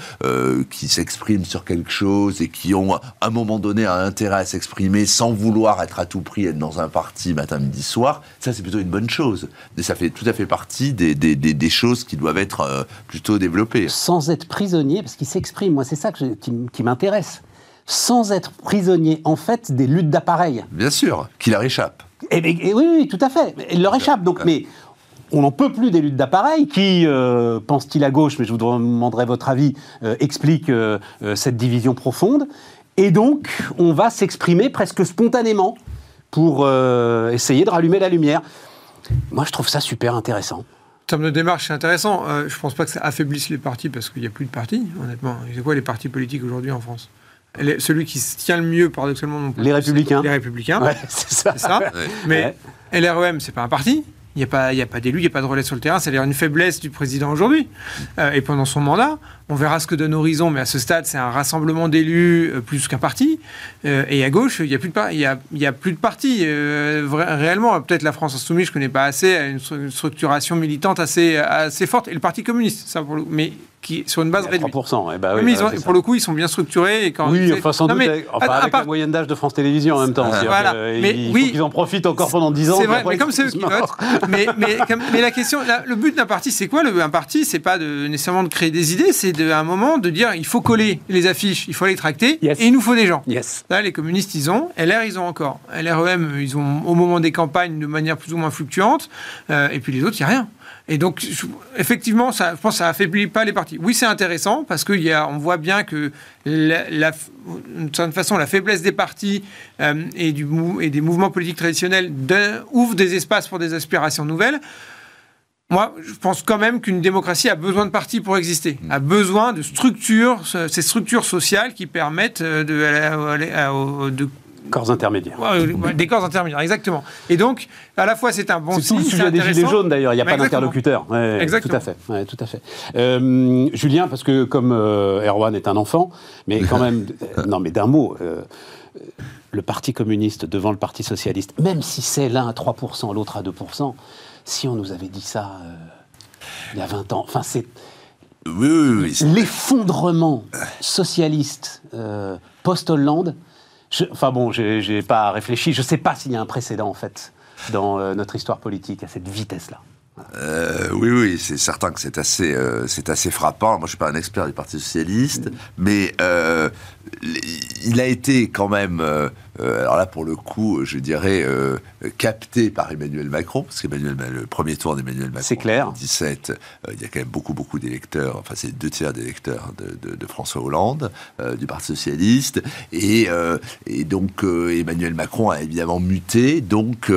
qui s'expriment sur quelque chose et qui ont à un moment donné un intérêt à s'exprimer sans vouloir être à tout prix dans un parti matin, midi, soir, ça c'est plutôt une bonne chose. Mais ça fait tout à fait partie des, des, des, choses qui doivent être euh, plutôt développées. Sans être prisonnier, parce qu'il s'exprime, moi c'est ça que qui, m'intéresse. Sans être prisonnier, en fait, des luttes d'appareil. Bien sûr, qu'il leur échappe. Et, eh ben, oui, oui, tout à fait. Il leur échappe. Donc, mais on n'en peut plus des luttes d'appareil qui, euh, pense-t-il à gauche, mais je vous demanderai votre avis, euh, explique cette division profonde. Et donc, on va s'exprimer presque spontanément pour euh, essayer de rallumer la lumière. Moi, je trouve ça super intéressant. En termes de démarche, c'est intéressant. Euh, je ne pense pas que ça affaiblisse les partis parce qu'il n'y a plus de partis, honnêtement. C'est quoi les partis politiques aujourd'hui en France? Celui qui se tient le mieux, paradoxalement, les Républicains. Les Républicains. c'est ça. ça. Mais LREM, c'est pas un parti. Il n'y a pas, pas d'élu, il n'y a pas de relais sur le terrain. C'est d'ailleurs une faiblesse du président aujourd'hui. Euh, et pendant son mandat, on verra ce que donne Horizon, mais à ce stade, c'est un rassemblement d'élus euh, plus qu'un parti. Euh, et à gauche, il n'y a plus de, il y a, il y a plus de parti. réellement, peut-être la France Insoumise, je ne connais pas assez, a une structuration militante assez, assez forte. Et le Parti communiste, ça, pour mais qui, sur une base réduite. 3%, eh ben oui, mais pour le coup, ils sont bien structurés. Et quand oui, enfin, sans doute, avec, la moyenne d'âge de France Télévisions en même temps. Voilà. mais il oui, qu'ils en profitent encore pendant 10 ans. C'est vrai, mais comme c'est eux qui votent. mais, mais, mais, la question, le but d'un parti, c'est quoi le, Un parti, c'est pas de, nécessairement de créer des idées, c'est à un moment de dire il faut coller les affiches, il faut les tracter, et il nous faut des gens. Yes. Là, les communistes, ils ont. LR, ils ont encore. LREM, ils ont au moment des campagnes de manière plus ou moins fluctuante. Euh, et puis les autres, il n'y a rien. Et donc, effectivement, ça, je pense que ça affaiblit pas les partis. Oui, c'est intéressant parce qu'on voit bien que, la, d'une certaine façon, la faiblesse des partis euh, et, du, et des mouvements politiques traditionnels ouvre des espaces pour des aspirations nouvelles. Moi, je pense quand même qu'une démocratie a besoin de partis pour exister, a besoin de structures, ces structures sociales qui permettent de, de, de Corps intermédiaires. des corps intermédiaires, exactement. Et donc, à la fois, c'est un bon signe. C'est tout le sujet des gilets jaunes, d'ailleurs. Il n'y a pas d'interlocuteur. exactement. Tout à fait. tout à fait. Euh, Julien, parce que comme euh, Erwan est un enfant, mais quand même, euh, non, mais d'un mot. le Parti communiste devant le Parti socialiste, même si c'est l'un à 3%, l'autre à 2%, si on nous avait dit ça il y a 20 ans, enfin c'est... Oui, oui, oui, L'effondrement socialiste post-Hollande, enfin bon, j'ai pas réfléchi. Je ne sais pas s'il y a un précédent en fait dans euh, notre histoire politique à cette vitesse-là. Euh, oui, oui, c'est certain que c'est assez, euh, c'est assez frappant. Moi, je suis pas un expert du Parti socialiste, mais il a été quand même euh, alors là, pour le coup, je dirais euh, capté par Emmanuel Macron, parce que le premier tour d'Emmanuel Macron, c'est clair. En 2017, euh, il y a quand même beaucoup, beaucoup d'électeurs, enfin c'est deux tiers d'électeurs de, de, François Hollande, du Parti socialiste, et, et donc Emmanuel Macron a évidemment muté, donc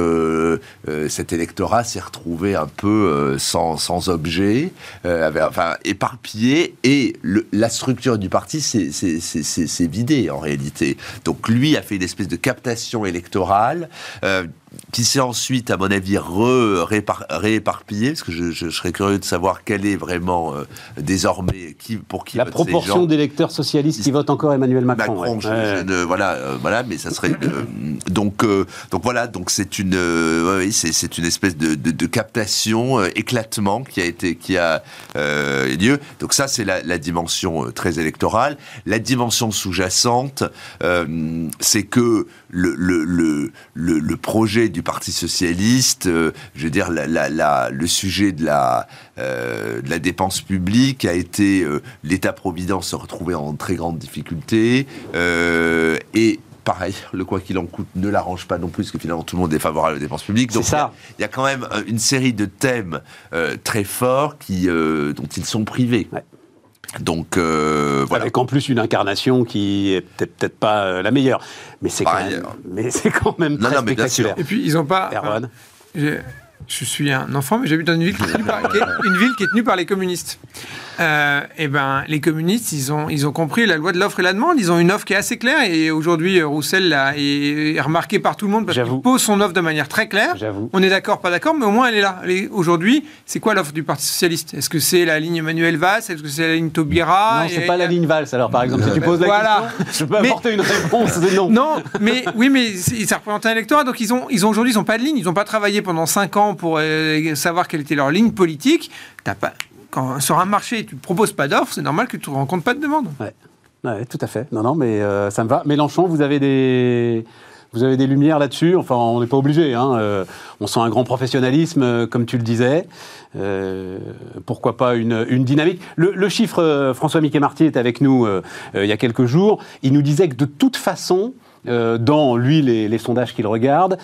cet électorat s'est retrouvé un peu sans, sans, objet, enfin éparpillé, et le, la structure du parti en réalité. Donc lui a fait une espèce de captation électorale. Euh, qui s'est ensuite, à mon avis, rééparpillé, parce que je, serais curieux de savoir quelle est vraiment euh, désormais qui pour qui la proportion d'électeurs socialistes qui votent encore Emmanuel Macron. Macron voilà, euh, voilà, mais ça serait donc donc voilà, donc c'est une oui, c'est une espèce de, de, captation éclatement qui a été qui a lieu. Donc ça c'est la, la, dimension très électorale. La dimension sous-jacente, c'est que le, le, le, le, projet du Parti socialiste, euh, je veux dire, la, le sujet de la, euh, de la dépense publique a été euh, l'État-providence se retrouver en très grande difficulté et pareil, le quoi qu'il en coûte ne l'arrange pas non plus, parce que finalement tout le monde est favorable aux dépenses publiques. Donc ça. Il, y a, quand même une série de thèmes très forts qui, dont ils sont privés. Donc euh, voilà. Avec en plus une incarnation qui est peut-être pas euh, la meilleure, mais c'est quand, même, mais c'est quand même très spectaculaire. Et puis ils n'ont pas. Je suis un enfant, mais j'habite dans une ville qui une ville qui est tenue par les communistes euh, eh ben, les communistes, ils ont, ils ont compris la loi de l'offre et la demande. Ils ont une offre qui est assez claire. Et aujourd'hui, euh, Roussel là, est, remarqué par tout le monde parce qu'il pose son offre de manière très claire. On est d'accord, pas d'accord, mais au moins elle est là. Aujourd'hui, c'est quoi l'offre du Parti Socialiste? Est-ce que c'est la ligne Emmanuel Valls? Est-ce que c'est la ligne Taubira? Non, c'est pas la ligne Valls. Alors, par exemple, si tu poses la voilà. question, je peux apporter une réponse. non. Non, mais oui, mais ça représente un électorat. Donc, ils ont, ils ont aujourd'hui, ils n'ont pas de ligne. Ils n'ont pas travaillé pendant 5 ans pour euh, savoir quelle était leur ligne politique. T'as pas quand sur un marché, tu ne proposes pas d'offres, c'est normal que tu ne rencontres pas de demande. Ouais. tout à fait. Non, non, mais euh, ça me va. Mélenchon, vous avez des, vous avez des lumières là-dessus? Enfin, on n'est pas obligé. Hein. Euh, on sent un grand professionnalisme, comme tu le disais. pourquoi pas une, dynamique? Le, chiffre, François Mickey Marty est avec nous il y a quelques jours. Il nous disait que de toute façon, dans lui les sondages qu'il regarde,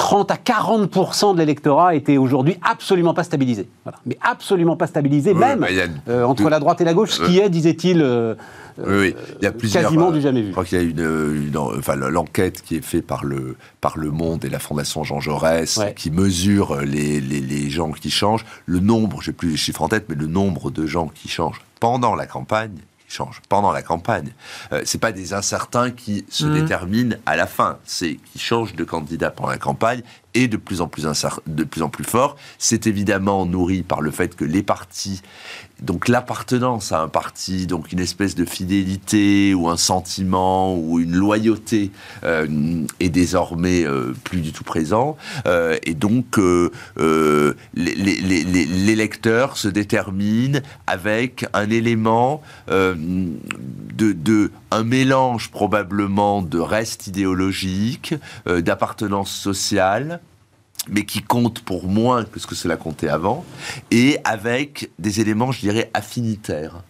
30 à 40 de l'électorat était aujourd'hui absolument pas stabilisé. Mais absolument pas stabilisé, même euh, entre la droite et la gauche, ce qui est, disait-il, euh, oui, il y a plusieurs, quasiment du jamais vu. Je crois qu'il y a une, enfin, l'enquête qui est faite par le, par le Monde et la Fondation Jean Jaurès, qui mesure les, les, les, gens qui changent. Le nombre, je n'ai plus les chiffres en tête, mais le nombre de gens qui changent pendant la campagne change pendant la campagne. Euh, c'est pas des incertains qui se mmh. déterminent à la fin, c'est qui changent de candidat pendant la campagne et de plus en plus, de plus en plus fort. C'est évidemment nourri par le fait que les partis, donc l'appartenance à un parti, donc une espèce de fidélité ou un sentiment ou une loyauté euh, est désormais euh, plus du tout présent. Euh, et donc l'électeur se détermine avec un élément de, de, un mélange probablement de reste idéologique, d'appartenance sociale mais qui compte pour moins que ce que cela comptait avant, et avec des éléments, je dirais, affinitaires.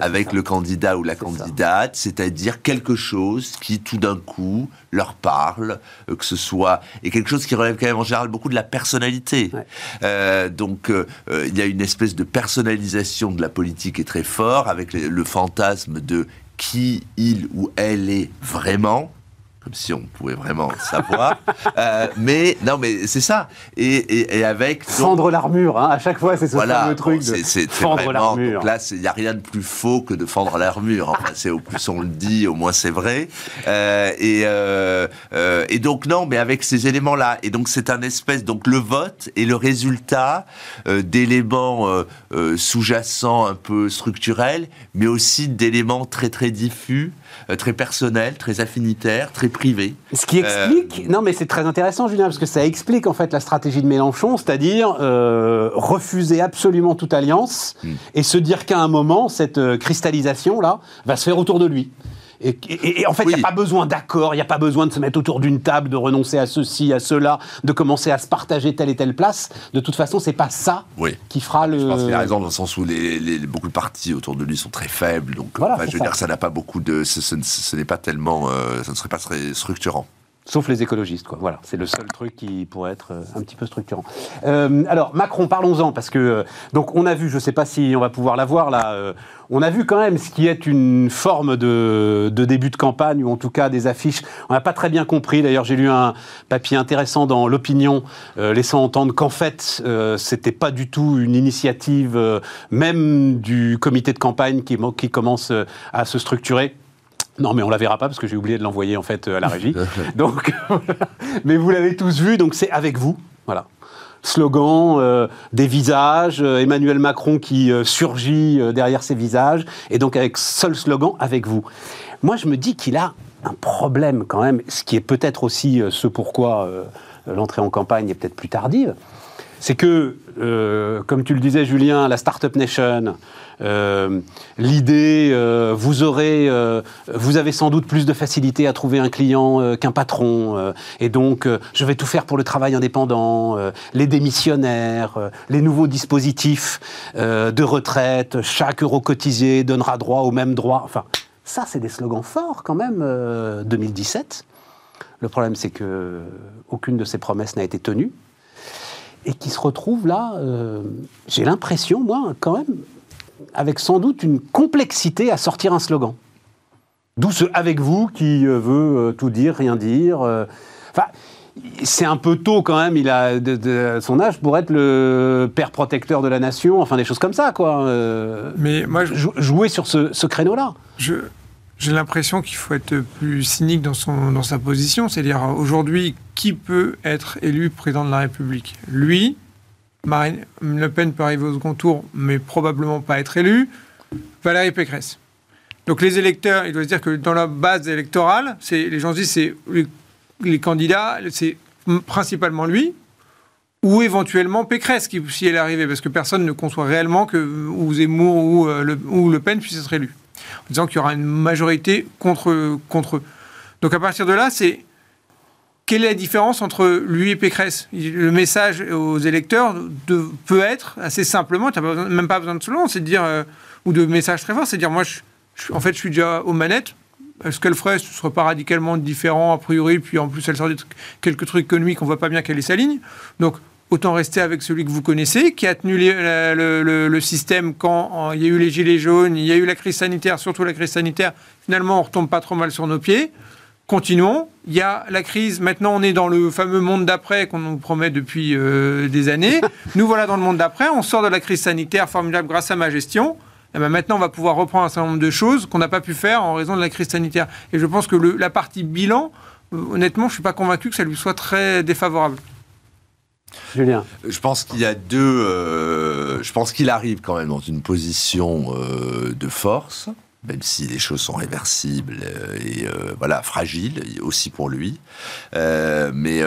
avec le candidat ou la candidate, c'est-à-dire quelque chose qui tout d'un coup leur parle, euh, que ce soit et quelque chose qui relève quand même en général beaucoup de la personnalité. Euh, donc euh, il y a une espèce de personnalisation de la politique qui est très fort avec le fantasme de qui il ou elle est vraiment comme si on pouvait vraiment savoir. euh, mais non, mais c'est ça. Et, et, avec fendre l'armure. Hein, à chaque fois, c'est ce voilà, truc de c'est, fendre l'armure. là, il n'y a rien de plus faux que de fendre l'armure. Enfin, c'est au plus on le dit, au moins c'est vrai. Euh, et, euh, et donc non, mais avec ces éléments-là. Et donc c'est un espèce donc le vote est le résultat d'éléments sous-jacents un peu structurels, mais aussi d'éléments très très diffus. Euh, très personnel, très affinitaire, très privé. Ce qui explique, euh, non mais c'est très intéressant Julien, parce que ça explique en fait la stratégie de Mélenchon, c'est-à-dire euh, refuser absolument toute alliance hmm. et se dire qu'à un moment, cette cristallisation là va se faire autour de lui. Et, en fait, il n'y a pas besoin d'accord, il n'y a pas besoin de se mettre autour d'une table, de renoncer à ceci, à cela, de commencer à se partager telle et telle place. De toute façon, c'est pas ça qui fera le. Je pense qu'il a raison dans le sens où les, beaucoup de partis autour de lui sont très faibles. Donc, je veux dire, ça n'a pas beaucoup de. Ce, n'est pas tellement. Euh, ça ne serait pas très structurant. Sauf les écologistes, quoi. Voilà, c'est le seul truc qui pourrait être euh, un petit peu structurant. Euh, alors Macron, parlons-en parce que euh, donc on a vu, je ne sais pas si on va pouvoir la voir là. on a vu quand même ce qui est une forme de, début de campagne ou en tout cas des affiches. On n'a pas très bien compris. D'ailleurs, j'ai lu un papier intéressant dans l'opinion laissant entendre qu'en fait c'était pas du tout une initiative même du comité de campagne qui, qui commence à se structurer. Non, mais on la verra pas parce que j'ai oublié de l'envoyer en fait à la régie. donc, mais vous l'avez tous vu, donc c'est avec vous. Voilà. Slogan, euh, des visages, euh, Emmanuel Macron qui euh, surgit derrière ces visages, et donc avec seul slogan, avec vous. Moi, je me dis qu'il a un problème quand même, ce qui est peut-être aussi ce pourquoi l'entrée en campagne est peut-être plus tardive, c'est que, comme tu le disais Julien, la Startup Nation, euh, l'idée, euh, vous aurez, euh, vous avez sans doute plus de facilité à trouver un client qu'un patron, et donc je vais tout faire pour le travail indépendant, les démissionnaires, les nouveaux dispositifs de retraite, chaque euro cotisé donnera droit au même droit. Enfin, ça, c'est des slogans forts quand même. 2017. Le problème, c'est que aucune de ces promesses n'a été tenue et qui se retrouve là, j'ai l'impression, moi, quand même, avec sans doute une complexité à sortir un slogan. D'où ce avec vous qui euh, veut euh, tout dire, rien dire. Euh. Enfin, c'est un peu tôt quand même, il a de, son âge pour être le père protecteur de la nation, enfin des choses comme ça, quoi. Euh, Mais moi, je... jouer sur ce, créneau-là. J'ai l'impression qu'il faut être plus cynique dans, son, dans sa position, c'est-à-dire aujourd'hui, qui peut être élu président de la République? Lui, Marine Le Pen peut arriver au second tour, mais probablement pas être élu. Valérie Pécresse. Donc les électeurs, il doit se dire que dans la base électorale, les gens se disent c'est les, candidats, c'est principalement lui, ou éventuellement Pécresse, qui, si elle est arrivée, parce que personne ne conçoit réellement que ou Zemmour ou, euh, le, ou Le Pen puisse être élu. En disant qu'il y aura une majorité contre, contre eux. Donc à partir de là, c'est quelle est la différence entre lui et Pécresse? Le message aux électeurs peut être assez simplement, tu n'as même pas besoin de long, c'est de dire, euh, ou de messages très forts, c'est de dire moi en fait, je suis déjà aux manettes. Est-ce qu'elle ferait? Ce ne serait pas radicalement différent, a priori. Puis en plus, elle sort de quelques trucs économiques, on ne voit pas bien quelle est sa ligne. Donc, autant rester avec celui que vous connaissez, qui a tenu le, système quand il y a eu les gilets jaunes, il y a eu la crise sanitaire, surtout la crise sanitaire. Finalement, on retombe pas trop mal sur nos pieds. Continuons. Il y a la crise. Maintenant, on est dans le fameux monde d'après qu'on nous promet depuis euh, des années. Nous voilà dans le monde d'après. On sort de la crise sanitaire formidable grâce à ma gestion. Eh ben, maintenant, on va pouvoir reprendre un certain nombre de choses qu'on n'a pas pu faire en raison de la crise sanitaire. Et je pense que la partie bilan, euh, honnêtement, je ne suis pas convaincu que ça lui soit très défavorable. Julien. Je pense qu'il y a deux. Euh, je pense qu'il arrive quand même dans une position euh, de force même si les choses sont réversibles euh, et euh, voilà fragiles aussi pour lui. Euh, mais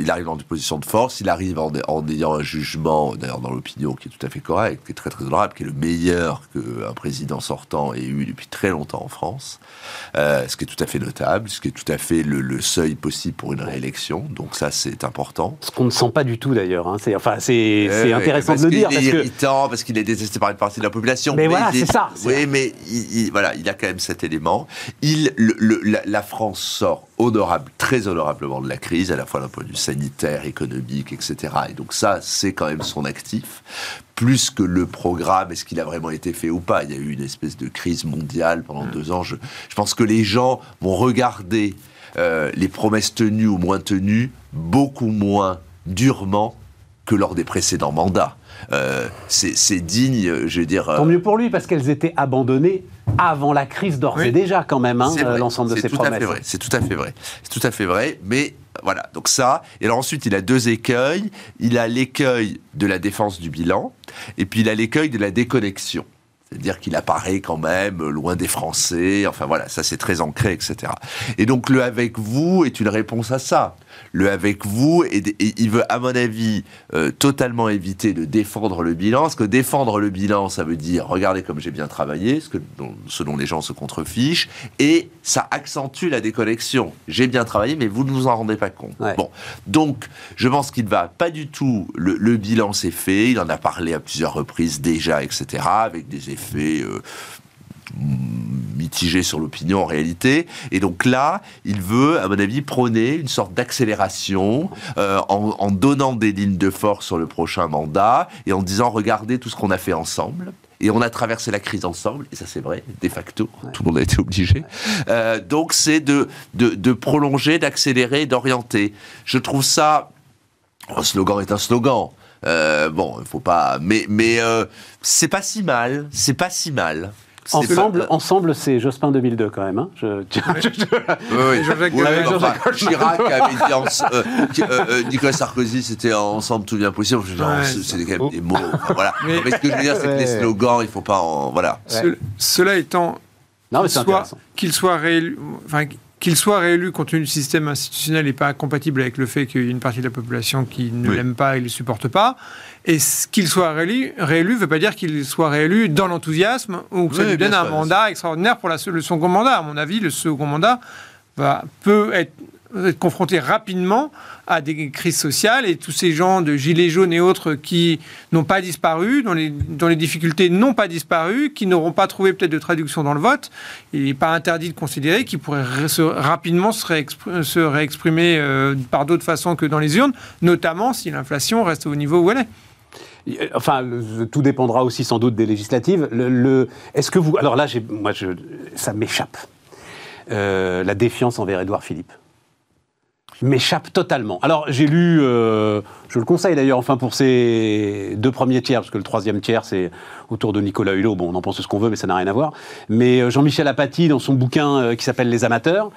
il arrive dans une position de force, il arrive en, ayant un jugement, d'ailleurs dans l'opinion qui est tout à fait correct, qui est très très honorable, qui est le meilleur qu'un président sortant ait eu depuis très longtemps en France, ce qui est tout à fait notable, ce qui est tout à fait le, seuil possible pour une réélection. Donc ça c'est important. Ce qu'on ne sent pas du tout d'ailleurs. Hein. C'est enfin c'est intéressant de le dire. Il est irritant parce qu'il est détesté par une partie de la population. Mais, voilà, c'est ça. Oui, mais il, voilà il a quand même cet élément. Il, la, France sort honorable, très honorablement de la crise, à la fois d'un point de vue sanitaire, économique, etc. Et donc ça, c'est quand même son actif. Plus que le programme, est-ce qu'il a vraiment été fait ou pas Il y a eu une espèce de crise mondiale pendant mm. deux ans. Je, pense que les gens vont regarder euh, les promesses tenues ou moins tenues beaucoup moins durement que lors des précédents mandats. Euh, c'est digne, je veux dire. Tant mieux pour lui, parce qu'elles étaient abandonnées avant la crise d'ores et déjà, quand même, hein, l'ensemble de ces promesses. C'est tout à fait vrai. C'est tout à fait vrai. Mais voilà, donc ça. Et alors ensuite, il a deux écueils. Il a l'écueil de la défense du bilan, et puis il a l'écueil de la déconnexion. C'est-à-dire qu'il apparaît quand même loin des Français. Enfin voilà, ça c'est très ancré, etc. Et donc le avec vous est une réponse à ça le avec vous, et, il veut, à mon avis, euh, totalement éviter de défendre le bilan, parce que défendre le bilan, ça veut dire, regardez comme j'ai bien travaillé, ce, que, dont, les gens se contrefichent, et ça accentue la déconnexion. J'ai bien travaillé, mais vous ne vous en rendez pas compte. Bon, donc, je pense qu'il ne va pas du tout, le, bilan c'est fait, il en a parlé à plusieurs reprises déjà, etc., avec des effets... Euh, mitigé sur l'opinion en réalité. Et donc là, il veut, à mon avis, prôner une sorte d'accélération euh, en, donnant des lignes de force sur le prochain mandat et en disant regardez tout ce qu'on a fait ensemble. Et on a traversé la crise ensemble, et ça c'est vrai, de facto, tout le monde a été obligé. Euh, donc c'est de, de, prolonger, d'accélérer, d'orienter. Je trouve ça... Un slogan est un slogan. Euh, bon, il faut pas... Mais, mais c'est pas si mal, c'est pas si mal. Ensemble, ensemble c'est Jospin 2002 quand même. Hein je, oui, Chirac avait dit euh, euh, euh, Nicolas Sarkozy, c'était ensemble tout bien possible. c'est quand même des mots. voilà. Mais, ce que je veux dire, c'est que les slogans, il ne faut pas en. Voilà. cela étant, qu'il soit, réélu, enfin, qu'il soit réélu compte tenu du système institutionnel n'est pas compatible avec le fait qu'il y a une partie de la population qui ne l'aime pas et ne le supporte pas. Et qu'il soit réélu ne veut pas dire qu'il soit réélu dans l'enthousiasme ou que ça lui donne un mandat extraordinaire pour la, le second mandat. À mon avis, le second mandat va, peut être être confronté rapidement à des crises sociales et tous ces gens de gilets jaunes et autres qui n'ont pas disparu, dont les, dont les difficultés n'ont pas disparu, qui n'auront pas trouvé peut-être de traduction dans le vote, il n'est pas interdit de considérer qu'ils pourraient rapidement se, réexprimer euh, par d'autres façons que dans les urnes, notamment si l'inflation reste au niveau où elle est. Enfin, tout dépendra aussi sans doute des législatives. Est-ce que vous... Alors là, moi, ça m'échappe. Euh, la défiance envers Édouard Philippe. M'échappe totalement. Alors j'ai lu, euh, je le conseille d'ailleurs, enfin pour ces deux premiers tiers, parce que le troisième tiers c'est autour de Nicolas Hulot, bon on en pense ce qu'on veut mais ça n'a rien à voir, mais euh, Jean-Michel Apathy dans son bouquin euh, qui s'appelle Les amateurs,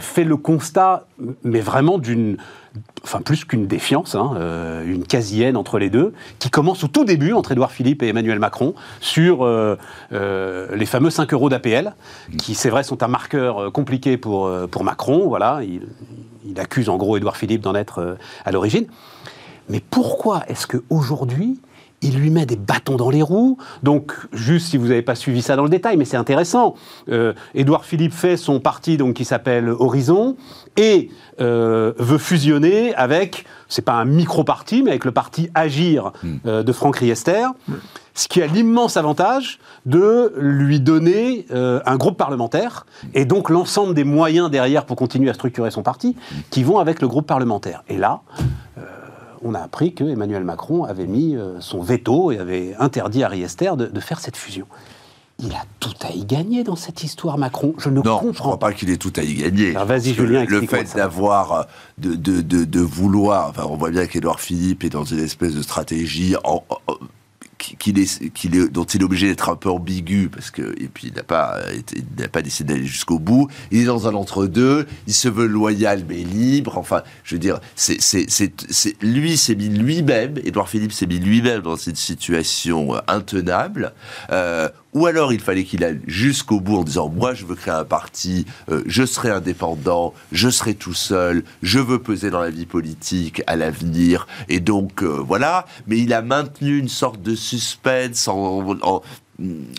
fait le constat, mais vraiment d'une, enfin plus qu'une défiance, hein, une quasi-haine entre les deux, qui commence au tout début entre Édouard Philippe et Emmanuel Macron sur les fameux 5 euros d'APL, qui c'est vrai sont un marqueur compliqué pour, Macron, voilà, il, accuse en gros Édouard Philippe d'en être euh, à l'origine. Mais pourquoi est-ce qu'aujourd'hui, il lui met des bâtons dans les roues. Donc, juste si vous n'avez pas suivi ça dans le détail, mais c'est intéressant. Euh, Édouard Philippe fait son parti donc qui s'appelle Horizon et euh, veut fusionner avec, c'est pas un micro-parti, mais avec le parti Agir hmm. de Franck Riester. Ce qui a l'immense avantage de lui donner euh, un groupe parlementaire et donc l'ensemble des moyens derrière pour continuer à structurer son parti qui vont avec le groupe parlementaire. Et là, euh, on a appris que Emmanuel Macron avait mis euh, son veto et avait interdit à Riester de, de faire cette fusion. Il a tout à y gagner dans cette histoire, Macron. Je ne non, comprends je crois pas qu'il ait tout à y gagner. vas-y, Julien, le fait d'avoir, de, de, de, vouloir, enfin, on voit bien qu'Edouard Philippe est dans une espèce de stratégie en, qu'il est, dont il est obligé d'être un peu ambigu parce que et puis il n'a pas, n'a pas décidé d'aller jusqu'au bout. Il est dans un entre-deux. Il se veut loyal mais libre. Enfin, je veux dire, c'est, c'est, c'est, lui s'est mis lui-même. Édouard Philippe s'est mis lui-même dans cette situation intenable euh, ou alors il fallait qu'il aille jusqu'au bout en disant moi je veux créer un parti, euh, je serai indépendant, je serai tout seul, je veux peser dans la vie politique à l'avenir, et donc euh, voilà. Mais il a maintenu une sorte de suspense en, en,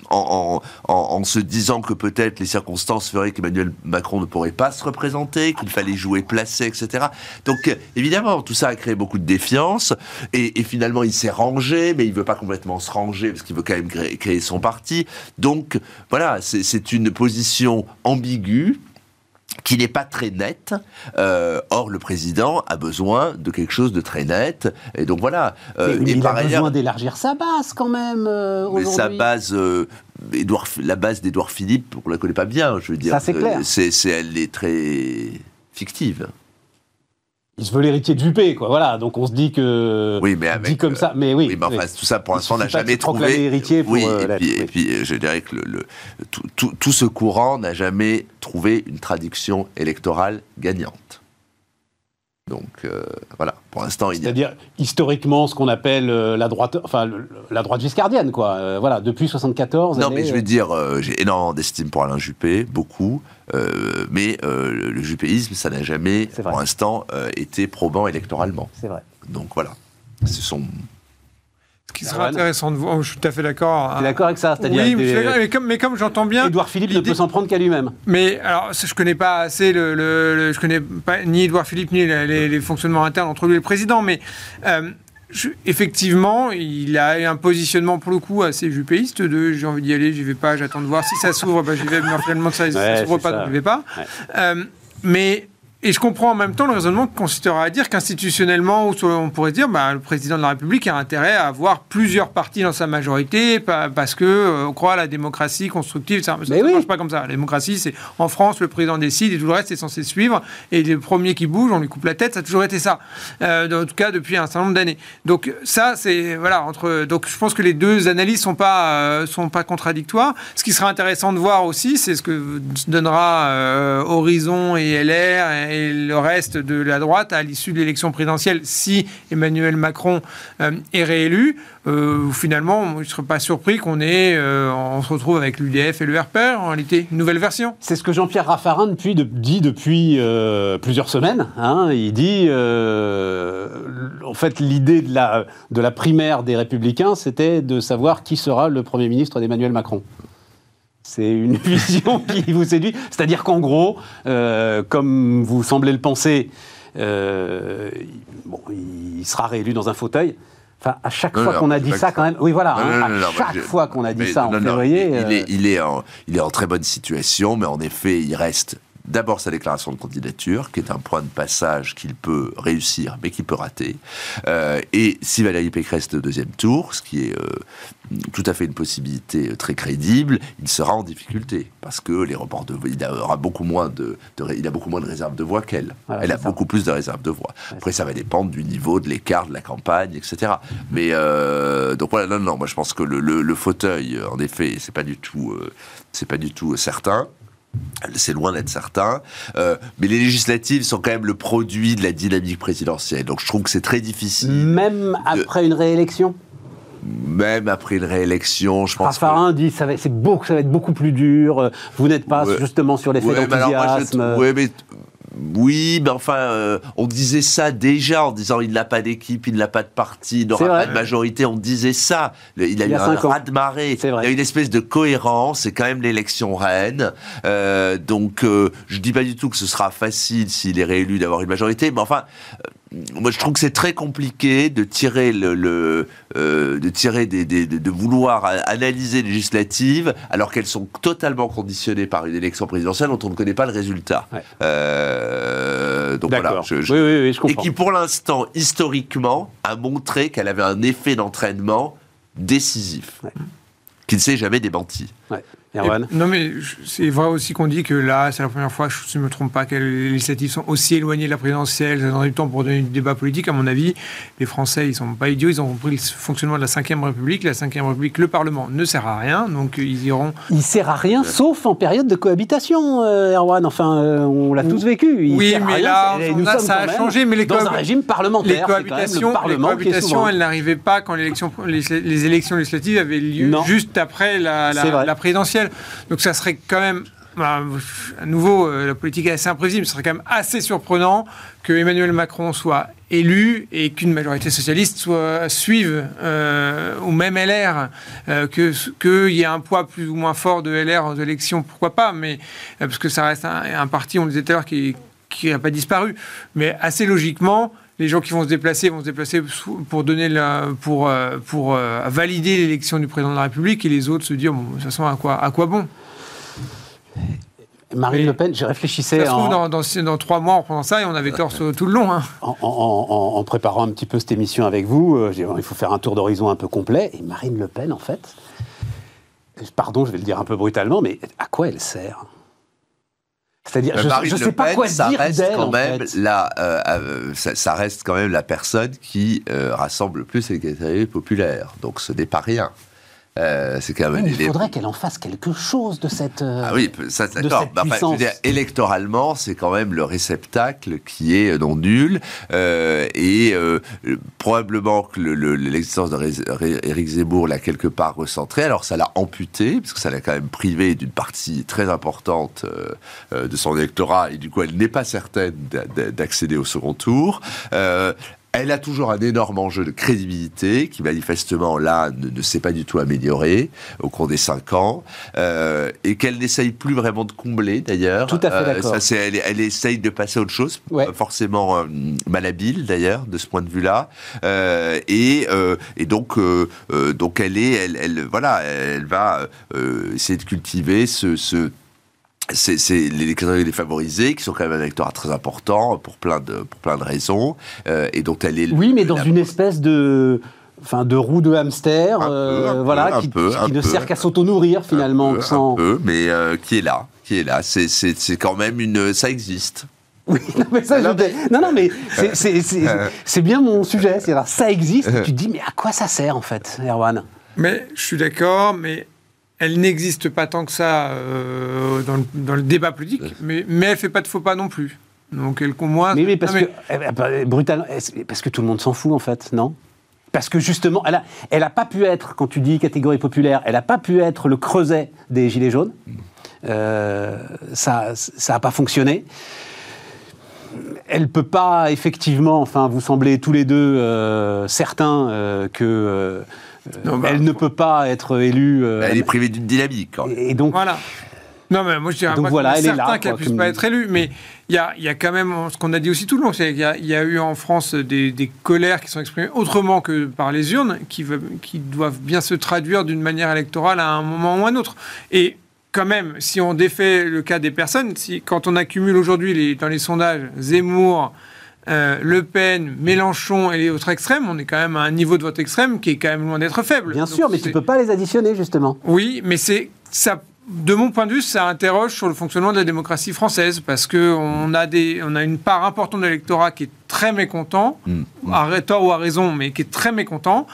en, se disant que peut-être les circonstances feraient qu'Emmanuel Macron ne pourrait pas se représenter, qu'il fallait jouer placé, etc. Donc évidemment, tout ça a créé beaucoup de défiance, et, finalement il s'est rangé, mais il veut pas complètement se ranger parce qu'il veut quand même créer son parti. Donc voilà, c'est une position ambiguë qui n'est pas très net. Euh, or, le président a besoin de quelque chose de très net. Et donc voilà. Euh, mais, il a besoin d'élargir sa base quand même. Euh, mais sa base, Edouard, la base d'Édouard Philippe, on la connaît pas bien. Je veux dire, ça c'est clair. C'est, elle est très fictive il se veut l'héritier de Juppé, quoi. Voilà, donc on se dit que. Oui, mais avec, dit comme ça, mais oui. oui mais enfin, tout ça pour l'instant n'a jamais trouvé. héritier pour oui, et, puis, et puis, je dirais que le, tout, tout, tout, ce courant n'a jamais trouvé une traduction électorale gagnante. Donc euh, voilà, pour l'instant, il C'est-à-dire historiquement ce qu'on appelle euh, la droite, enfin la droite giscardienne, quoi. Euh, voilà, depuis 74. Non, mais je vais dire, j'ai énormément d'estime pour Alain Juppé, beaucoup, mais le juppéisme, ça n'a jamais, pour l'instant, été probant électoralement. C'est vrai. Donc voilà, ce sont qui sera intéressant de voir. Je suis tout à fait d'accord. Tu es d'accord avec ça Oui, mais comme, mais comme j'entends bien. Édouard Philippe ne peut s'en prendre qu'à lui-même. Mais alors, je connais pas assez le, le, je connais pas ni Édouard Philippe ni les, fonctionnements internes entre lui et le président, mais. Euh, effectivement, il a un positionnement pour le coup assez jupéiste de j'ai envie d'y aller, j'y vais pas, j'attends de voir si ça s'ouvre, bah, j'y vais, mais finalement ça, ne s'ouvre pas, donc j'y vais pas. Euh, mais et je comprends en même temps le raisonnement qui consistera à dire qu'institutionnellement, on pourrait dire, bah, le président de la République a intérêt à avoir plusieurs partis dans sa majorité parce que euh, on croit à la démocratie constructive. Ça ne marche pas comme ça. La démocratie, c'est en France, le président décide et tout le reste est censé suivre. Et le premier qui bouge, on lui coupe la tête. Ça a toujours été ça. Euh, en tout cas, depuis un certain nombre d'années. Donc ça, c'est voilà entre. Donc je pense que les deux analyses sont pas euh, sont pas contradictoires. Ce qui sera intéressant de voir aussi, c'est ce que donnera Horizon et LR et le reste de la droite à l'issue de l'élection présidentielle, si Emmanuel Macron euh, est réélu, euh, finalement, je ne serais pas surpris qu'on euh, on se retrouve avec l'UDF et le RPR, en réalité, une nouvelle version. C'est ce que Jean-Pierre Raffarin dit depuis plusieurs semaines. Hein. il dit, en fait, l'idée de la, de la primaire des Républicains, c'était de savoir qui sera le Premier ministre d'Emmanuel Macron. C'est une vision qui vous séduit. C'est-à-dire qu'en gros, euh, comme vous semblez le penser, euh, bon, il sera réélu dans un fauteuil. Enfin, à chaque fois qu'on a dit ça, quand même. Oui, voilà. Hein, à chaque fois qu'on a dit ça en février. Il, est, euh, il, est en, il est en très bonne situation, mais en effet, il reste d'abord sa déclaration de candidature, qui est un point de passage qu'il peut réussir, mais qu'il peut rater. Euh, et si Valérie Pécresse est au deuxième tour, ce qui est euh, tout à fait une possibilité très crédible, il sera en difficulté parce que les reports de il aura beaucoup moins de, il a beaucoup moins de réserves de voix qu'elle. Elle a beaucoup plus de réserves de voix. Après, ça va dépendre du niveau, de l'écart, de la campagne, etc. Mais euh, donc voilà, non, non, moi je pense que le, le fauteuil, en effet, c'est pas du tout, c'est pas du tout certain. C'est loin d'être certain. Euh, mais les législatives sont quand même le produit de la dynamique présidentielle. Donc je trouve que c'est très difficile. Même après une réélection? Même après une réélection, je pense. Raffarin dit ça va, c'est beau, ça va être beaucoup plus dur. Vous n'êtes pas justement sur l'effet ouais, d'enthousiasme. Oui, mais oui, mais enfin, euh, on disait ça déjà en disant il n'a pas d'équipe, il n'a pas de parti, il n'aura pas de majorité. On disait ça. Il a eu un raz de marée. Il y a une espèce de cohérence. C'est quand même l'élection reine. Euh, donc, euh, je dis pas du tout que ce sera facile s'il est réélu d'avoir une majorité, mais enfin, moi je trouve que c'est très compliqué de tirer le, euh, de tirer des, de, vouloir analyser les législatives alors qu'elles sont totalement conditionnées par une élection présidentielle dont on ne connaît pas le résultat. Euh, donc voilà. Je, oui, oui, je et qui pour l'instant historiquement a montré qu'elle avait un effet d'entraînement décisif, qui ne s'est jamais démenti non, mais c'est vrai aussi qu'on dit que là, c'est la première fois, je ne me trompe pas, que les législatives sont aussi éloignées de la présidentielle. Ça donne du temps pour donner du débat politique. À mon avis, les Français, ils ne sont pas idiots. Ils ont compris le fonctionnement de la Ve République. La Ve République, le Parlement ne sert à rien. Donc, ils iront. Il sert à rien, sauf en période de cohabitation, euh, Erwan. Enfin, euh, on l'a tous vécu. oui, mais là, ça a changé. Mais les dans un régime parlementaire. Les cohabitations, les cohabitations elles n'arrivaient pas quand les, les, élections législatives avaient lieu juste après la, la présidentielle. Donc ça serait quand même à nouveau, euh, la politique est assez imprévisible. Ce serait quand même assez surprenant que Emmanuel Macron soit élu et qu'une majorité socialiste soit, suive, euh, ou même LR, euh, qu'il y ait un poids plus ou moins fort de LR aux élections, pourquoi pas, mais parce que ça reste un, parti, on le disait tout à l'heure, qui n'a pas disparu. Mais assez logiquement, les gens qui vont se déplacer vont se déplacer pour donner la, pour, euh, pour euh, valider l'élection du président de la République et les autres se dire bon, de toute façon à quoi, à quoi bon? Marine Le Pen, je réfléchissais. Ça se trouve, dans, dans, trois mois, en prenant ça, et on avait tort tout le long. Hein. En, préparant un petit peu cette émission avec vous, euh, il faut faire un tour d'horizon un peu complet. Et Marine Le Pen, en fait, pardon, je vais le dire un peu brutalement, mais à quoi elle sert? C'est-à-dire, je ne sais pas quoi ça dire reste quand même la, euh, euh, ça, reste quand même la personne qui euh, rassemble le plus les catégories populaires. Donc ce n'est pas rien. Euh, c'est quand même. il faudrait qu'elle en fasse quelque chose de cette. Euh, ah oui, ça d'accord. Bah, électoralement, c'est quand même le réceptacle qui est non nul euh, et probablement que l'existence d'Éric Zemmour l'a quelque part recentré. Alors ça l'a amputé parce que ça l'a quand même privé d'une partie très importante de son électorat et du coup elle n'est pas certaine d'accéder au second tour. Elle a toujours un énorme enjeu de crédibilité qui manifestement là ne, s'est pas du tout amélioré au cours des cinq ans euh, et qu'elle n'essaye plus vraiment de combler d'ailleurs. Tout à fait euh, d'accord. ça, elle, elle, essaye de passer à autre chose, forcément euh, malhabile d'ailleurs de ce point de vue-là. Et, et, donc donc elle est, elle, elle, voilà, elle va essayer de cultiver ce, ce c'est les catégories défavorisées qui sont quand même un électorat très important pour plein de, pour plein de raisons euh, et dont elle est. Oui, mais dans une espèce de. Enfin, de roue de hamster, euh, voilà, qui, ne sert qu'à s'auto-nourrir finalement. Un peu, sans... un peu mais euh, qui est là, qui est là. C'est quand même une, ça existe. Oui, non, mais ça, je... non, non, mais c'est bien mon sujet. C'est ça existe. tu te dis, mais à quoi ça sert en fait, Erwan? Mais je suis d'accord, mais elle n'existe pas tant que ça euh, dans, le, débat politique, mais, mais elle ne fait pas de faux pas non plus. Donc elle moi. Mais, mais parce que eh, eh, bah, brutalement, parce que tout le monde s'en fout en fait, non? Parce que justement, elle a, elle a pas pu être, quand tu dis catégorie populaire, elle n'a pas pu être le creuset des gilets jaunes. Euh, ça, ça n'a pas fonctionné. Elle peut pas effectivement, enfin, vous semblez tous les deux euh, certains que bah, elle ne peut pas être élue. Euh, elle est privée d'une dynamique. Et, donc voilà. Non, mais moi je dirais donc voilà, elle est certain qu'elle ne puisse pas être élue, mais il y a, y a, quand même ce qu'on a dit aussi tout le long, c'est qu'il y, y, a eu en France des, des, colères qui sont exprimées autrement que par les urnes, qui, qui doivent bien se traduire d'une manière électorale à un moment ou à un autre. Et quand même, si on défait le cas des personnes, si, quand on accumule aujourd'hui dans les sondages Zemmour, euh, Le Pen, Mélenchon et les autres extrêmes, on est quand même à un niveau de vote extrême qui est quand même loin d'être faible. Bien sûr, mais tu ne peux pas les additionner, justement. Oui, mais c'est ça. De mon point de vue, ça interroge sur le fonctionnement de la démocratie française parce qu'on a, des, on a une part importante de l'électorat qui est très mécontent, mmh. à tort ou à raison, mais qui est très mécontent.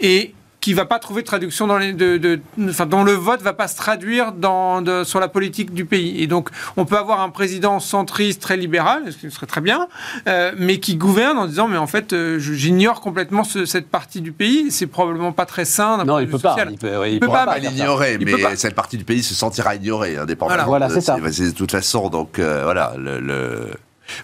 Et qui va pas trouver de traduction dans les, de, enfin, dont le vote va pas se traduire dans, sur la politique du pays. Et donc, on peut avoir un président centriste très libéral, ce qui serait très bien, euh, mais qui gouverne en disant, mais en fait, euh, j'ignore complètement cette partie du pays. C'est probablement pas très sain. Non, il peut, pas, il peut, il peut, pas. l'ignorer, mais cette partie du pays se sentira ignorée, indépendamment. Voilà, c'est ça. De toute façon, donc euh, voilà, le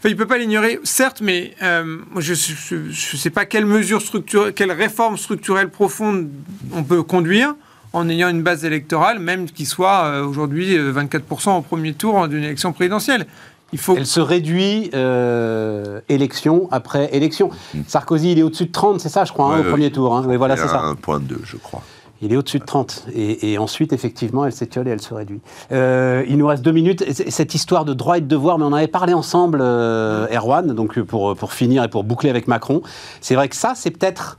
il ne peut pas l'ignorer, certes, mais euh, je ne sais pas quelle mesure structurelle, quelle réforme structurelle profonde on peut conduire en ayant une base électorale, même qui soit euh, aujourd'hui 24% euh, au premier tour d'une élection présidentielle. Il faut... Elle se réduit élection après élection. Mmh. Sarkozy, il est au-dessus de 30, c'est ça, je crois, hein, au premier tour. Hein. voilà, c'est ça. 1,2, je crois. Il est au-dessus de 30. Et, ensuite, effectivement, elle s'étiole et elle se réduit. Euh, il nous reste deux minutes. Cette histoire de droit et de devoir, mais on avait parlé ensemble, euh, Erwan, donc pour, pour finir et pour boucler avec Macron. C'est vrai que ça, c'est peut-être.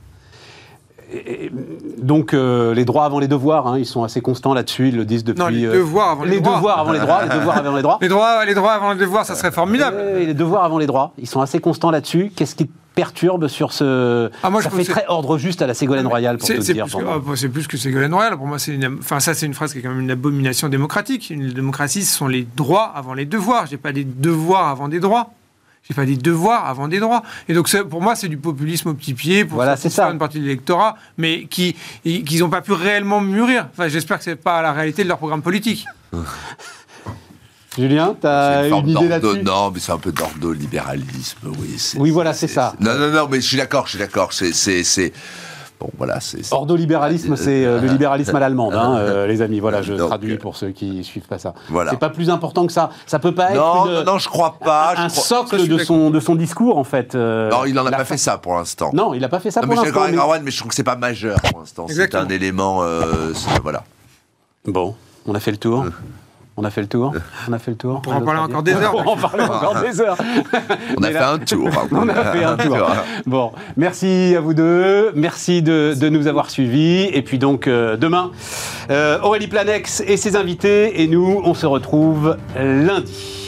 Donc euh, les droits avant les devoirs, hein, ils sont assez constants là-dessus, ils le disent depuis. Non, les devoirs avant les, les devoirs avant les droits, les devoirs avant les droits. Les droits, les droits avant les devoirs, ça serait formidable. les devoirs avant les droits, ils sont assez constants là-dessus. Qu'est-ce qui perturbe sur ce. Ah, moi, ça fait très ordre juste à la Ségolène Royal, pour te dire. Ah, c'est plus que Ségolène Royal. Pour moi, c'est enfin, ça, c'est une phrase qui est quand même une abomination démocratique. Une démocratie, ce sont les droits avant les devoirs. J'ai pas des devoirs avant des droits. J'ai pas des devoirs avant des droits. Et donc, pour moi, c'est du populisme au petit pied pour voilà, ça. une partie de l'électorat, mais qui n'ont pas pu réellement mûrir. Enfin, j'espère que c'est pas la réalité de leur programme politique. Julien, tu as une, idée là-dessus? Non, mais c'est un peu d'ordolibéralisme, oui. Oui, voilà, c'est ça. Non, non, non, mais je suis d'accord, je suis d'accord. C'est. Bon, voilà, c'est. Ordolibéralisme, c'est euh, le libéralisme à l'allemande, hein, euh, les amis. Voilà, je traduis pour ceux qui ne suivent pas ça. Voilà. C'est pas plus important que ça. Ça peut pas être. Non, non, je crois pas. Un socle de son, de son discours, en fait. Euh, non, il n'en a pas fait ça pour l'instant. Non, il n'a pas fait ça pour l'instant. Mais... mais je trouve que c'est pas majeur pour l'instant. C'est un élément. voilà. Bon, on a fait le tour. On a fait le tour? On a fait le tour? On en parler encore des heures. On en parler encore des heures. On a fait un tour. On a fait un tour. Bon, merci à vous deux. Merci de, nous avoir suivis. Et puis donc euh, demain, euh, Aurélie Planex et ses invités. Et nous, on se retrouve lundi.